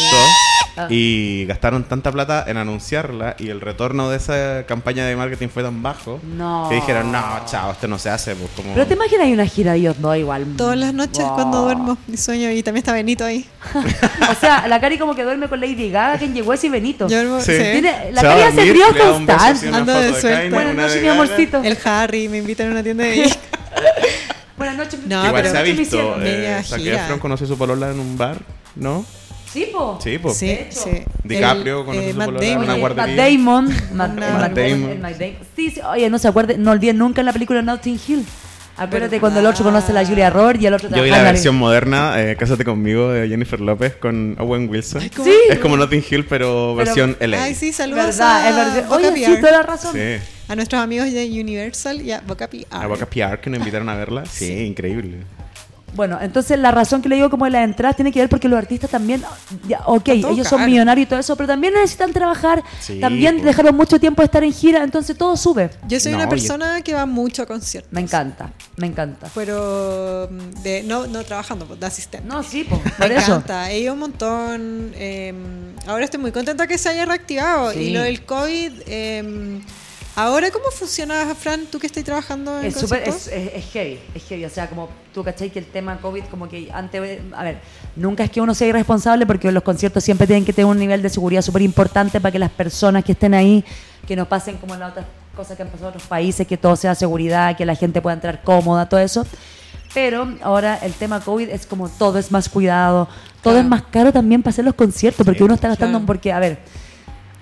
Ah. y gastaron tanta plata en anunciarla y el retorno de esa campaña de marketing fue tan bajo No. que dijeron, no, chao, esto no se hace. Pues, como... Pero te imaginas hay una gira de ellos dos igual. Todas las noches Wow. cuando duermo y sueño y también está Benito ahí. O sea, la Cari como que duerme con Lady Gaga, Kanye West y Benito. Yo duermo- Sí. sí. Tiene- la a Cari hace trío constante. Ando de. Kanye, Buenas noches, mi amorcito. El Harry me invita en una tienda de discos. Buenas noches. No, Igual pero se ha ¿qué me visto. Eh, Zac. Efron conoció a su polola en un bar, ¿no? Sí, po. Sí. Sí, hecho. sí. DiCaprio El, conoce eh, su Matt Damon. una Matt guardería. Damon. Matt, Damon. el Matt Damon. Sí, sí. Oye, no se acuerden, no olviden nunca en la película Notting Hill. Acuérdate cuando el otro conoce a la Julia Roberts y el otro Yo vi la versión moderna, eh, Cásate conmigo, de Jennifer López con Owen Wilson. Sí. Es como Notting Hill, pero, versión LA. Ay, sí, saludos ¿Verdad? a Es verdad. Boca Oye, sí, toda la razón. Sí. A nuestros amigos de Universal y a Boca PR. A Boca PR que nos invitaron a verla. Sí, Sí. increíble. Bueno, entonces la razón que le digo como de las entradas tiene que ver porque los artistas también, ya, ok, ellos son millonarios y todo eso, pero también necesitan trabajar, Sí, también po. dejaron mucho tiempo de estar en gira, entonces todo sube. Yo soy No, una persona que va mucho a conciertos. Me encanta, me encanta. Pero mm, de, no, no trabajando, pues, de asistente. No, sí, po, Me por eso. encanta, he ido un montón. eh, ahora estoy muy contenta que se haya reactivado. Sí. Y lo del COVID. eh, ahora, ¿cómo funciona, Fran? Tú que estás trabajando en Es, conciertos? es, es- es heavy, es heavy. O sea, como tú cachai que el tema COVID, como que antes. A ver, nunca es que uno sea irresponsable porque los conciertos siempre tienen que tener un nivel de seguridad súper importante para que las personas que estén ahí, que no pasen como las otras cosas que han pasado en otros países, que todo sea seguridad, que la gente pueda entrar cómoda, todo eso. Pero ahora el tema COVID es como todo es más cuidado, todo Claro. es más caro también para hacer los conciertos, porque Sí, uno está gastando, claro. porque, a ver,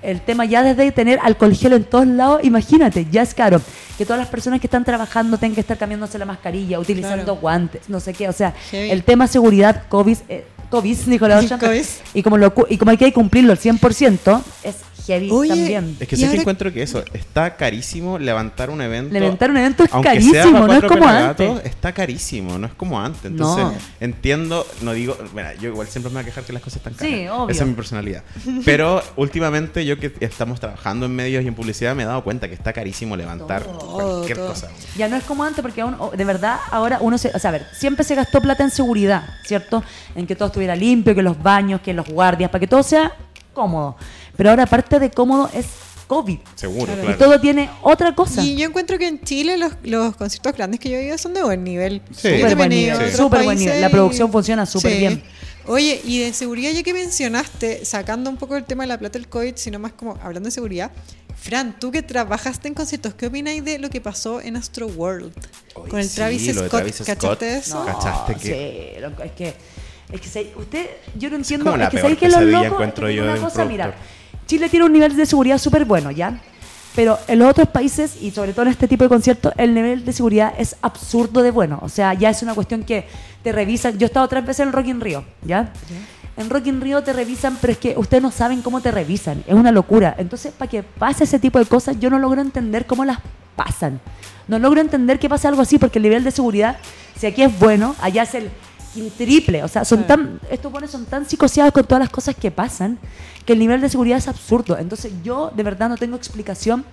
el tema ya desde tener alcohol gel en todos lados, imagínate, ya es caro. Que todas las personas que están trabajando tengan que estar cambiándose la mascarilla, utilizando Claro. guantes, no sé qué. O sea, Heavy. el tema seguridad, COVID, eh, COVID, Nicolás Ocean, COVID. y como, lo, y como hay que cumplirlo al 100%, es heavy Oye, también. Es que sí que encuentro que eso, está carísimo levantar un evento. Levantar un evento es aunque carísimo, no es como antes. Está carísimo, no es como antes. Entonces, No. entiendo, no digo, mira, yo igual siempre me voy a quejar que las cosas están caras. Sí, obvio. Esa es mi personalidad. Pero últimamente yo que estamos trabajando en medios y en publicidad me he dado cuenta que está carísimo levantar cualquier todo. cosa. Ya no es como antes, porque aún, oh, de verdad ahora uno se. O sea, a ver, siempre se gastó plata en seguridad, ¿cierto? En que todo estuviera limpio, que los baños, que los guardias, para que todo sea cómodo. Pero ahora, aparte de cómodo, es COVID. Seguro, Claro. claro. Y todo tiene otra cosa. Y yo encuentro que en Chile los, los conciertos grandes que yo he ido son de buen nivel. Sí. Súper buen nivel, otros súper buen nivel. La producción funciona súper bien. Oye, y de seguridad, ya que mencionaste, sacando un poco el tema de la plata del COVID, sino más como hablando de seguridad, Fran, tú que trabajaste en conciertos, ¿qué opináis de lo que pasó en Astro World? Oye, con el sí, Travis lo Scott, Travis Scott. ¿cachaste eso? No. ¿Cachaste que- sí, loco, es que, es que usted, yo no entiendo, como la es que peor sabéis que los locos, encuentro es que yo una cosa, mira. Chile tiene un nivel de seguridad súper bueno, ¿ya? Pero en los otros países, y sobre todo en este tipo de conciertos, el nivel de seguridad es absurdo de bueno. O sea, ya es una cuestión que te revisan. Yo he estado tres veces en Rock in Rio, ¿ya? En Rock in Rio te revisan, pero es que ustedes no saben cómo te revisan. Es una locura. Entonces, para que pase ese tipo de cosas, yo no logro entender cómo las pasan. No logro entender que pasa algo así, porque el nivel de seguridad, si aquí es bueno, allá es el triple. O sea, son tan, estos buenos son tan psicoseados con todas las cosas que pasan, que el nivel de seguridad es absurdo. Entonces, yo de verdad no tengo explicación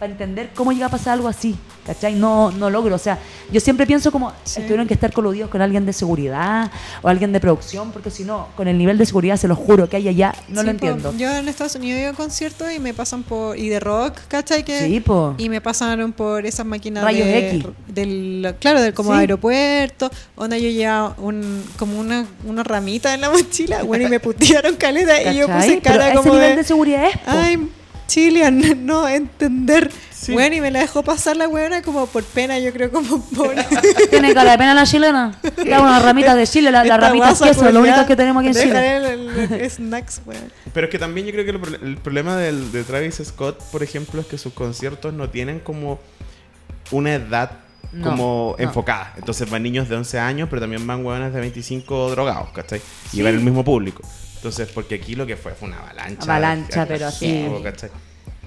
para entender cómo llega a pasar algo así, ¿cachai? No, no logro, o sea, yo siempre pienso como tuvieron que estar coludidos con alguien de seguridad o alguien de producción, porque si no, con el nivel de seguridad, se lo juro, que hay allá, no Sí, lo po. entiendo. Yo en Estados Unidos he ido a conciertos y me pasan por. y de rock, ¿cachai? Que, Sí, po. Y me pasaron por esas máquinas Rayos de, X. del claro del como Sí. aeropuerto onda yo llevaba un como una, una ramita en la mochila bueno y me putearon caleta y yo puse Pero cara ese como nivel de, de seguridad es, po. ay Chilean no entender Sí. bueno y me la dejó pasar la buena como por pena yo creo como por Tiene cara de pena la chilena. Da unas ramitas de Chile, las la ramitas queso, lo único que tenemos aquí en Chile. el- el- el snacks weón. Pero es que también yo creo que el, pro- el problema del, de Travis Scott, por ejemplo, es que sus conciertos no tienen como una edad No, como no. enfocada. Entonces van niños de 11 años, pero también van hueones de 25 drogados, ¿cachai? Y Sí. van el mismo público. Entonces, porque aquí lo que fue fue una avalancha. Avalancha, pero así. ¿cachai?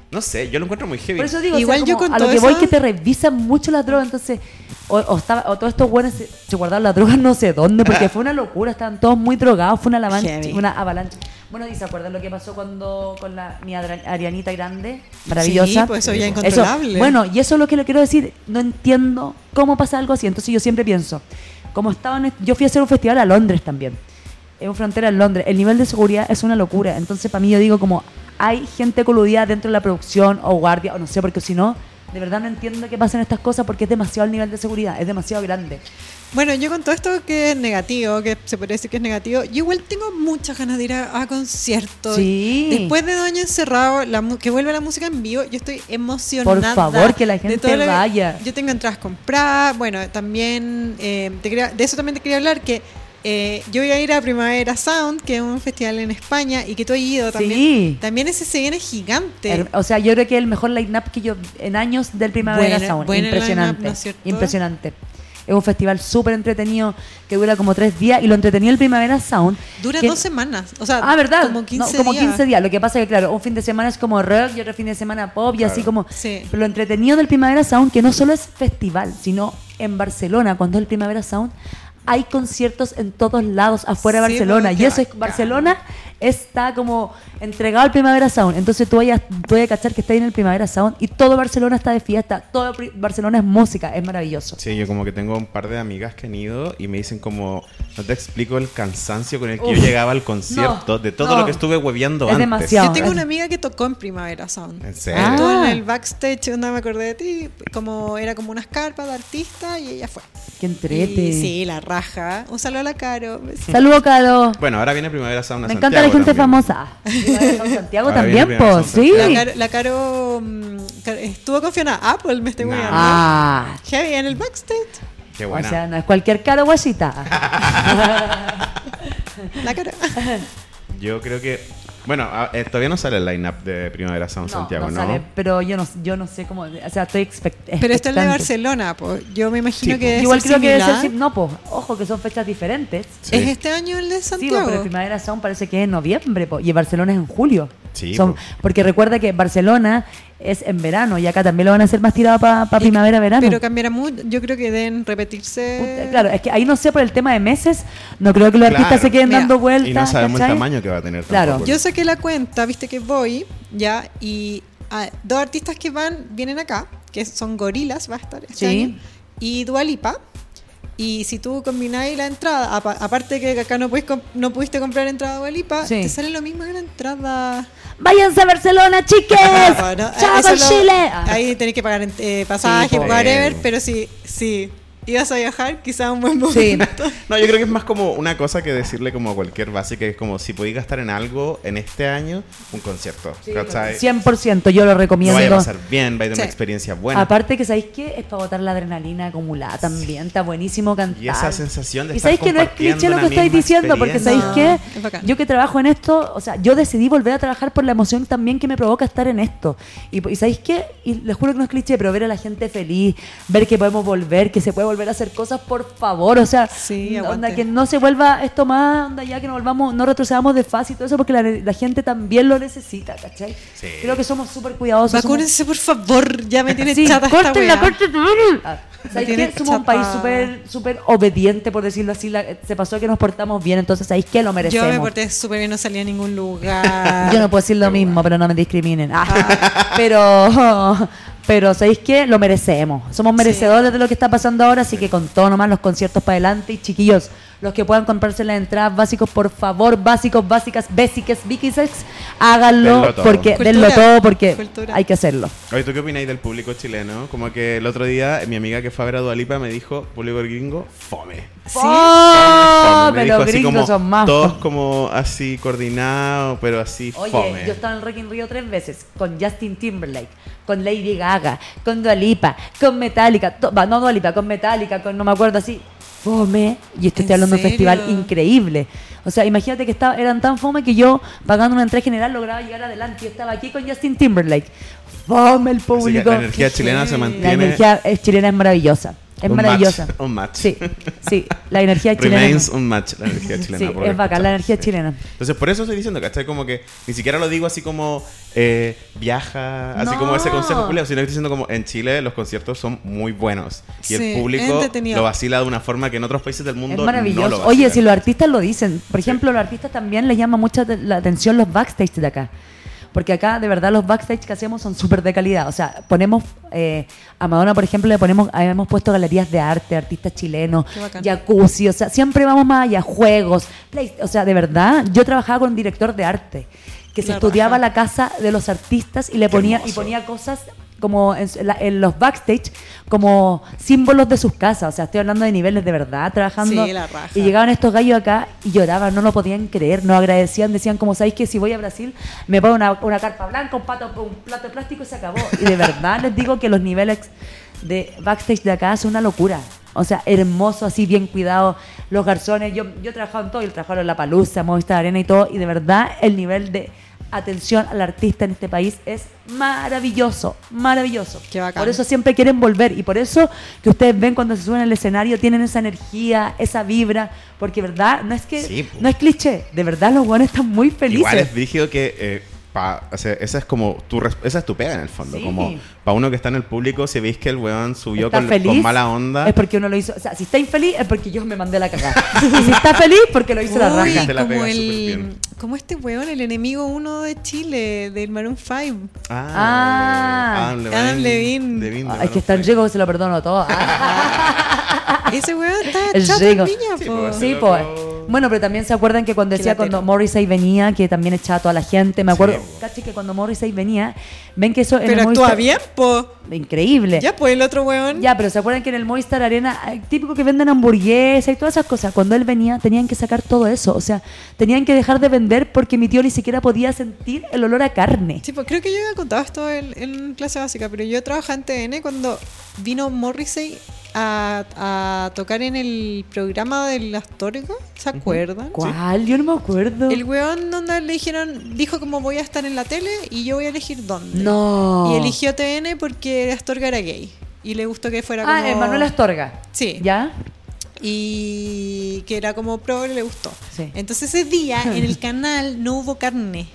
No sé, yo lo encuentro muy heavy. Por eso digo, Igual o sea, yo con a lo que voy que te revisan mucho las drogas, entonces, o, o estaba, o todos estos buenos se, se guardaron las drogas no sé dónde, porque fue una locura, estaban todos muy drogados, fue una avalancha, una avalancha. Bueno, ¿y se acuerdan lo que pasó cuando con la mi Arianita Grande? Maravillosa. Sí, pues eso ya Eso, incontrolable. bueno, y eso es lo que le quiero decir, no entiendo cómo pasa algo así, entonces yo siempre pienso, como estaban, yo fui a hacer un festival a Londres también, es una frontera en Londres, el nivel de seguridad es una locura, entonces para mí yo digo como, hay gente coludida dentro de la producción o guardia, o no sé, porque si no, de verdad no entiendo qué pasa en estas cosas porque es demasiado el nivel de seguridad, es demasiado grande. Bueno, yo con todo esto que es negativo, que se podría decir que es negativo, yo igual tengo muchas ganas de ir a, a conciertos. Sí. Después de años encerrado, la, que vuelve la música en vivo, yo estoy emocionada. Por favor, que la gente vaya. Yo tengo entradas compradas. Bueno, también, eh, te quería- de eso también te quería hablar, que eh, yo voy a ir a Primavera Sound, que es un festival en España, y que tú has ido también. Sí. También ese se viene gigante. O sea, yo creo que es el mejor line-up que yo en años del Primavera Sound. Impresionante. line-up, ¿no es? Impresionante. Es un festival súper entretenido que dura como tres días y lo entretenido el Primavera Sound. Dura que- dos semanas. O sea, Ah, ¿verdad? Como 15 No, como días. 15 días. Lo que pasa es que, claro, un fin de semana es como rock y otro fin de semana pop y así como... Sí. Pero lo entretenido del Primavera Sound, que no solo es festival, sino en Barcelona, cuando es el Primavera Sound, hay conciertos en todos lados afuera de Sí, Barcelona. y eso es. Barcelona está como entregado al Primavera Sound. Entonces tú vayas, tú vayas a cachar que está ahí en el Primavera Sound y todo Barcelona está de fiesta. Todo Barcelona es música, es maravilloso. Sí, yo como que tengo un par de amigas que han ido y me dicen como, no te explico el cansancio con el que Uf, yo llegaba al concierto, no, de todo no. lo que estuve hueviando Es antes. demasiado. Yo tengo es- una amiga que tocó en Primavera Sound. ¿En serio? Ah. En el backstage, onda me acordé de ti, como era como unas carpas de artista y ella fue. Que entrete. Y sí, la raja. Un saludo a la Caro. Saludos, Caro. Bueno, ahora viene Primavera Me encanta la Santiago gente también. famosa. Santiago Ahora también, pues, Sound sí. La Caro, la Caro, mm, estuvo confiada. Apple me estoy Nah. muy Ah, Heavy en el backstage. Qué o buena. sea, no es cualquier Caro guasita. La Caro. Yo creo que, bueno, a- eh, todavía no sale el line-up de Primavera Sound No, Santiago, no ¿no? sale, pero yo no, yo no sé cómo, o sea, estoy expect Pero esto es de expectante. Barcelona, pues. Yo me imagino Sí, que Igual creo que debe ser, no, pues, ojo que son fechas diferentes. Sí. ¿Es este año el de Sí, po, Santiago? pero Primavera Sound parece que es en noviembre, po, y Barcelona es en julio. Sí, Son- po. porque recuerda que Barcelona es en verano y acá también lo van a hacer más tirado para primavera, verano. Pero cambiará mucho. Yo creo que deben repetirse. Puta, Claro, es que ahí no sé por el tema de meses, no creo que los Claro. artistas se queden Mira, dando vueltas. Y no sabemos ¿cachai? el tamaño que va a tener. Claro. tampoco. Yo saqué la cuenta, viste que voy, ya, y ah, dos artistas que van, vienen acá, que son Gorilas, va a estar este Sí. año, y Dualipa. Y si tú combináis la entrada, apa- aparte que acá no, puedes comp- no pudiste comprar entrada a Dualipa, Sí. te sale lo mismo que la entrada. Váyanse a Barcelona, chiques. Bueno, ¡Chao eso con lo- Chile! Ah. Ahí tenés que pagar eh, pasaje, Sí, po. whatever, pero si, si ibas a viajar, quizá un buen Sí. momento. No, yo creo que es más como una cosa que decirle como a cualquier base que es como si podéis gastar en algo en este año, un concierto. ¿cachai? 100% yo lo Lo recomiendo. vaya a pasar bien, va a tener una Sí. experiencia buena. Aparte que sabéis que es para botar la adrenalina acumulada también, está buenísimo cantar. Y esa sensación de Y sabéis que no es cliché lo que una estáis diciendo, porque sabéis que No, bacán. yo que trabajo en esto, o sea, yo decidí volver a trabajar por la emoción también que me provoca estar en esto. Y, y sabéis qué, y les juro que no es cliché, pero ver a la gente feliz, ver que podemos volver, que se puede volver a hacer cosas, por favor, o sea, Sí, onda, que no se vuelva esto más, onda ya que no volvamos, no retrocedamos de fase y todo eso, porque la, la gente también lo necesita, ¿cachai? Sí. Creo que somos súper cuidadosos. somos- Vacúnense, por favor, ya me tiene Sí, chata esta córtenla, weá. córtenla. Ah. Somos un país súper súper obediente, por decirlo así. La- se pasó que nos portamos bien, entonces ¿sabéis qué? Lo Yo merecemos. me porté súper bien, no salí a ningún lugar. Yo no puedo decir lo mismo, pero no me discriminen. Ah, pero, pero ¿sabéis qué? Lo merecemos. Somos merecedores de lo que está pasando ahora, así que con todo nomás los conciertos para adelante. Y chiquillos, los que puedan comprarse las entradas básicos, por favor, básicos, básicas, básicas, bikisex, háganlo, Denlo todo. porque Cultura. denlo todo, porque Cultura. hay que hacerlo. Oye, ¿tú qué opináis del público chileno? Como que el otro día mi amiga que fue a ver a Dualipa me dijo, público gringo, fome. Sí. ¡Oh! Fome. Me pero dijo los así gringos como, son más. Todos como así coordinados, pero así Oye, fome. yo estaba en Rock in Rio tres veces con Justin Timberlake, con Lady Gaga, con Dua Lipa, con Metallica, no Dua Lipa, con Metallica, con no me acuerdo así, fome. Y esto estoy ¿En hablando de un festival increíble. O sea, imagínate que estaba, eran tan fome que yo, pagando una entrada general, lograba llegar adelante. Yo estaba aquí con Justin Timberlake. Fome el Así que público. la energía chilena se heavy. La mantiene. energía eh, chilena es maravillosa. Es un maravillosa. match, un match. Sí, sí, la energía chilena. Remains un match, la energía chilena. Sí, es bacán la energía Sí. chilena. Entonces, por eso estoy diciendo, ¿cachai? Como que ni siquiera lo digo así como eh, viaja, así No. como ese consejo culiao, sino que estoy diciendo como en Chile los conciertos son muy buenos. Y Sí, el es público lo vacila de una forma que en otros países del Es mundo maravilloso. no lo Oye, si los artistas lo dicen, por ejemplo, los artistas también les llama mucha te- la atención los backstage de acá. Porque acá, de verdad, los backstage que hacemos son súper de calidad. O sea, ponemos, eh, a Madonna, por ejemplo, le ponemos, ah, hemos puesto galerías de arte, artistas chilenos, jacuzzi, o sea, siempre vamos más allá, juegos, play- o sea, de verdad, yo trabajaba con un director de arte que se estudiaba la casa de los artistas y le Qué ponía y ponía cosas como en, la- en los backstage como símbolos de sus casas, o sea, estoy hablando de niveles de verdad trabajando Sí, la raja. y llegaban estos gallos acá y lloraban, no lo podían creer, no agradecían, decían como sabéis que si voy a Brasil me pongo una, una carpa blanca, un, pato, un plato de plástico y se acabó. Y de verdad les digo que los niveles de backstage de acá son una locura. O sea, hermoso, así bien cuidado. Los garzones, yo, yo he trabajado en todo, yo he trabajado en La Palusa, Movistar Arena y todo, y de verdad el nivel de atención al artista en este país es maravilloso, maravilloso. Qué bacán. Por eso siempre quieren volver y por eso que ustedes ven cuando se suben al escenario tienen esa energía, esa vibra, porque verdad no es que Sí, no es cliché, de verdad los buenos están muy felices. Igual es brígido que eh, pa- o sea, esa es como tu esa es tu pega en el fondo. Sí. Como para uno que está en el público, si veis que el weón subió con, feliz, con mala onda. Es porque uno lo hizo. O sea, si está infeliz es porque yo me mandé la cagada. y si está feliz, porque lo hizo la Uy, raja. Te la como el como este weón, el enemigo uno de Chile, del Maroon 5. Ah, Ah. Adam Levine. Levine, de Ay, que es tan rico que se lo perdono todo. Ah. Ese weón está El chato rico. viña, Sí, po. pues, Sí, pues. Bueno, pero también se acuerdan que cuando decía latero. cuando Morrissey venía, que también echaba a toda la gente. Me acuerdo, Sí, po. caché que cuando Morrissey venía, ven que eso en Pero el actúa Movistar- bien, po. Increíble. Ya, pues el otro weón. Ya, pero ¿se acuerdan que en el Movistar Arena, eh, típico que venden hamburguesas y todas esas cosas? Cuando él venía, tenían que sacar todo eso. O sea, tenían que dejar de vender porque mi tío ni siquiera podía sentir el olor a carne. Sí, pues creo que yo había contado esto en, en clase básica, pero yo trabajaba en TN cuando vino Morrissey a, a tocar en el programa del Astorga, ¿se acuerdan? ¿Cuál? Yo no me acuerdo. El weón donde le dijeron, dijo como voy a estar en la tele y yo voy a elegir dónde. No. Y eligió TN porque Astorga era gay. Y le gustó que fuera como... Ah, Emanuel Astorga. Sí. ¿Ya? Y que era como pro, le gustó. Sí. Entonces ese día en el canal no hubo carne.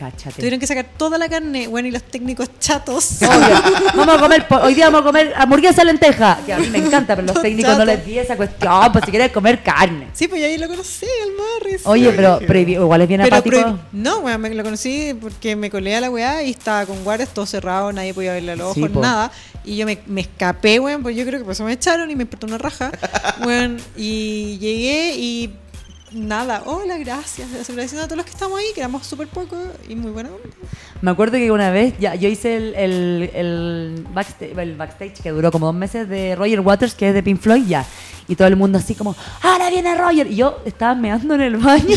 Cáchate. Tuvieron que sacar toda la carne, bueno, y los técnicos chatos. Obvio. Vamos a comer, hoy día vamos a comer hamburguesa lenteja, que a mí me encanta, pero los técnicos no les di esa cuestión, pues si quieres comer carne. Sí, pues ahí lo conocí, el Morris. Oye, pero, igual es bien Pero apático. no, weón, me lo conocí porque me colé a la weá y estaba con guardias todo cerrado, nadie podía verle a los Sí, ojos, po. nada. Y yo me, me escapé, weón, pues yo creo que por eso me echaron y me importó una raja, weón. Y llegué y nada, hola, gracias. Agradeciendo a todos los que estamos ahí, que éramos súper pocos y muy buena onda. Me acuerdo que una vez, ya, yo hice el, el, el, backstage, el backstage que duró como dos meses de Roger Waters, que es de Pink Floyd, ya. Y todo el mundo así como, ahora viene Roger. Y yo estaba meando en el baño.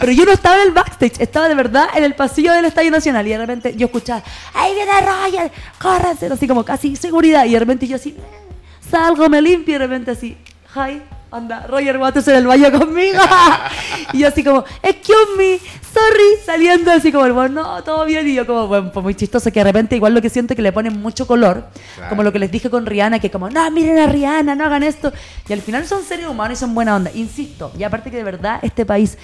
Pero yo no estaba en el backstage, estaba de verdad en el pasillo del Estadio Nacional. Y de repente yo escuchaba, ahí viene Roger, córranse, así como casi seguridad. Y de repente yo así, salgo, me limpio y de repente así, hi, anda, Roger Waters en el baño conmigo. y yo así como, excuse me, sorry, saliendo así como, bueno, no, todo bien. Y yo como, bueno, pues muy chistoso que de repente igual lo que siento es que le ponen mucho color, Claro. como lo que les dije con Rihanna, que como, no, miren a Rihanna, no hagan esto. Y al final son seres humanos y son buena onda, insisto. Y aparte que de verdad este país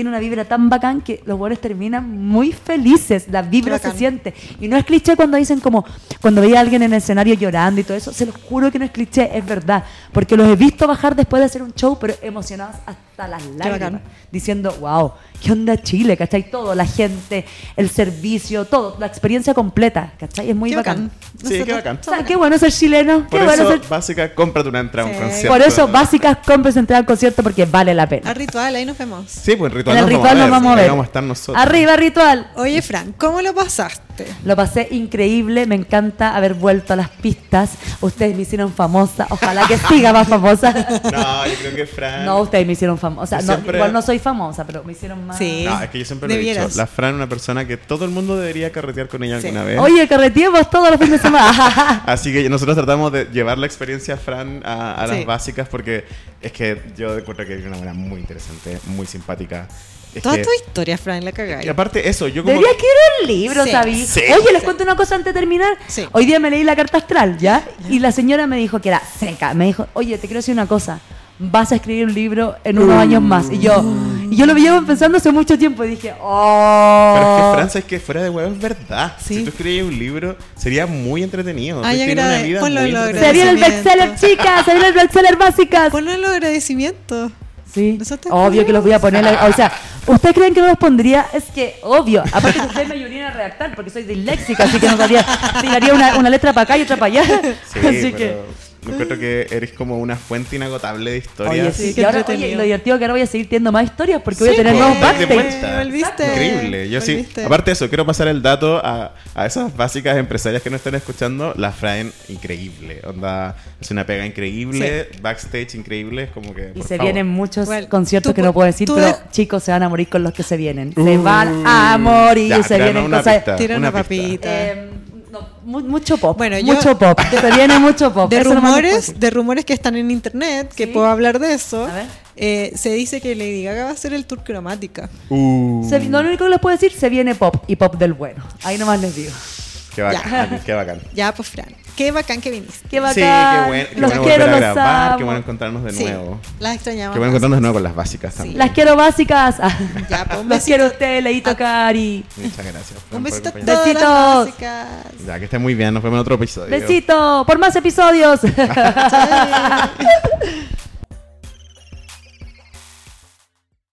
tiene una vibra tan bacán que los buenos terminan muy felices, la vibra se siente. Y no es cliché cuando dicen como, cuando veía a alguien en el escenario llorando y todo eso, se los juro que no es cliché, es verdad. Porque los he visto bajar después de hacer un show, pero emocionados hasta las lágrimas. bacán. Diciendo, wow, ¿qué onda Chile? ¿Cachai? Todo, la gente, el servicio, todo, la experiencia completa, ¿cachai? Es muy Qué bacán. Sí, qué bacán. O sea, qué bueno ser chileno, Por qué bueno eso, ser... básica, cómprate una entrada a un concierto. Por eso, básicas, compres entrada al concierto porque vale la pena. Al ritual, ahí nos vemos. Sí, pues en ritual, en el nos, ritual nos vamos vamos a ver. Vamos a estar nosotros. Arriba, ritual. Oye, Fran, ¿cómo lo pasaste? Lo pasé increíble, me encanta haber vuelto a las pistas. Ustedes me hicieron famosa, ojalá que siga más famosa. No, yo creo que Fran. No, ustedes me hicieron famosa. No, siempre- igual no soy famosa, pero me hicieron más. Sí. No, es que yo siempre lo he dicho. La Fran es una persona que todo el mundo debería carretear con ella Sí. alguna vez. Oye, carreteemos todos los fines de semana. Así que nosotros tratamos de llevar la experiencia Fran a, a las Sí. básicas porque es que yo encuentro que es una buena muy interesante, muy simpática. Es Toda que- tu historia, Fran, la y cagáis. aparte eso, yo como... Debería escribir un libro, Sí. ¿sabí? Sí. Oye, les cuento una cosa antes de terminar. Sí. Hoy día me leí la carta astral, ¿ya? Y la señora me dijo que era seca. Me dijo, oye, te quiero decir una cosa. Vas a escribir un libro en unos años más. Y yo, y yo lo llevo pensando hace mucho tiempo. Y dije, oh. Pero es que Fran, sabes que fuera de huevo es verdad. Sí. Si tú escribías un libro, sería muy entretenido. Ay, una vida ponlo muy en lo entretenida. Se viene el bestseller, chicas. Se viene el bestseller básicas. Ponlo en los agradecimientos. Sí, obvio que los voy a poner. O sea, ¿ustedes creen que no los pondría? Es que, obvio. Aparte que ustedes me ayudarían a redactar porque soy disléxica, así que no sabría. Tiraría una, una letra para acá y otra para allá. Sí, así pero que. Yo encuentro que eres como una fuente inagotable de historias. Oye, sí. y ahora, oye, y lo divertido que ahora voy a seguir teniendo más historias porque voy a Sí, tener nuevos backstage. Increíble. Yo sí. Aparte de eso, quiero pasar el dato a, a esas básicas empresarias que no están escuchando. La Fraen, increíble. Onda, es una pega increíble. Backstage increíble. Es como que. Y se favor. vienen muchos Bueno, conciertos tú que no puedo decir, pero de- chicos se van a morir con los que se vienen. Se van a morir, Ya, se vienen una cosas. pista, Tira una pista. papita. Eh, no, mu- mucho pop. Bueno, yo- mucho pop. Se viene mucho pop. De Eso rumores, de rumores que están en internet, que Sí. puedo hablar de eso, A ver. eh, se dice que Lady Gaga va a hacer el tour cromática. Uh, Se- no, lo único que les puedo decir, se viene pop y pop del bueno. Ahí nomás les digo. qué bacán. Qué bacán. Ya, pues Fran, qué bacán que viniste. Qué bacán. Sí, qué bueno, qué los bueno quiero, volver a los grabar. amo. Qué bueno encontrarnos de Sí, nuevo. las extrañamos. Qué bueno encontrarnos de nuevo con las básicas también. Las quiero básicas. Ya, pues, besito. quiero a ustedes, Leito Cari. Muchas gracias. Un besito a todas las Besitos. básicas. Ya, que estén muy bien. Nos vemos en otro episodio. Besito. Por más episodios.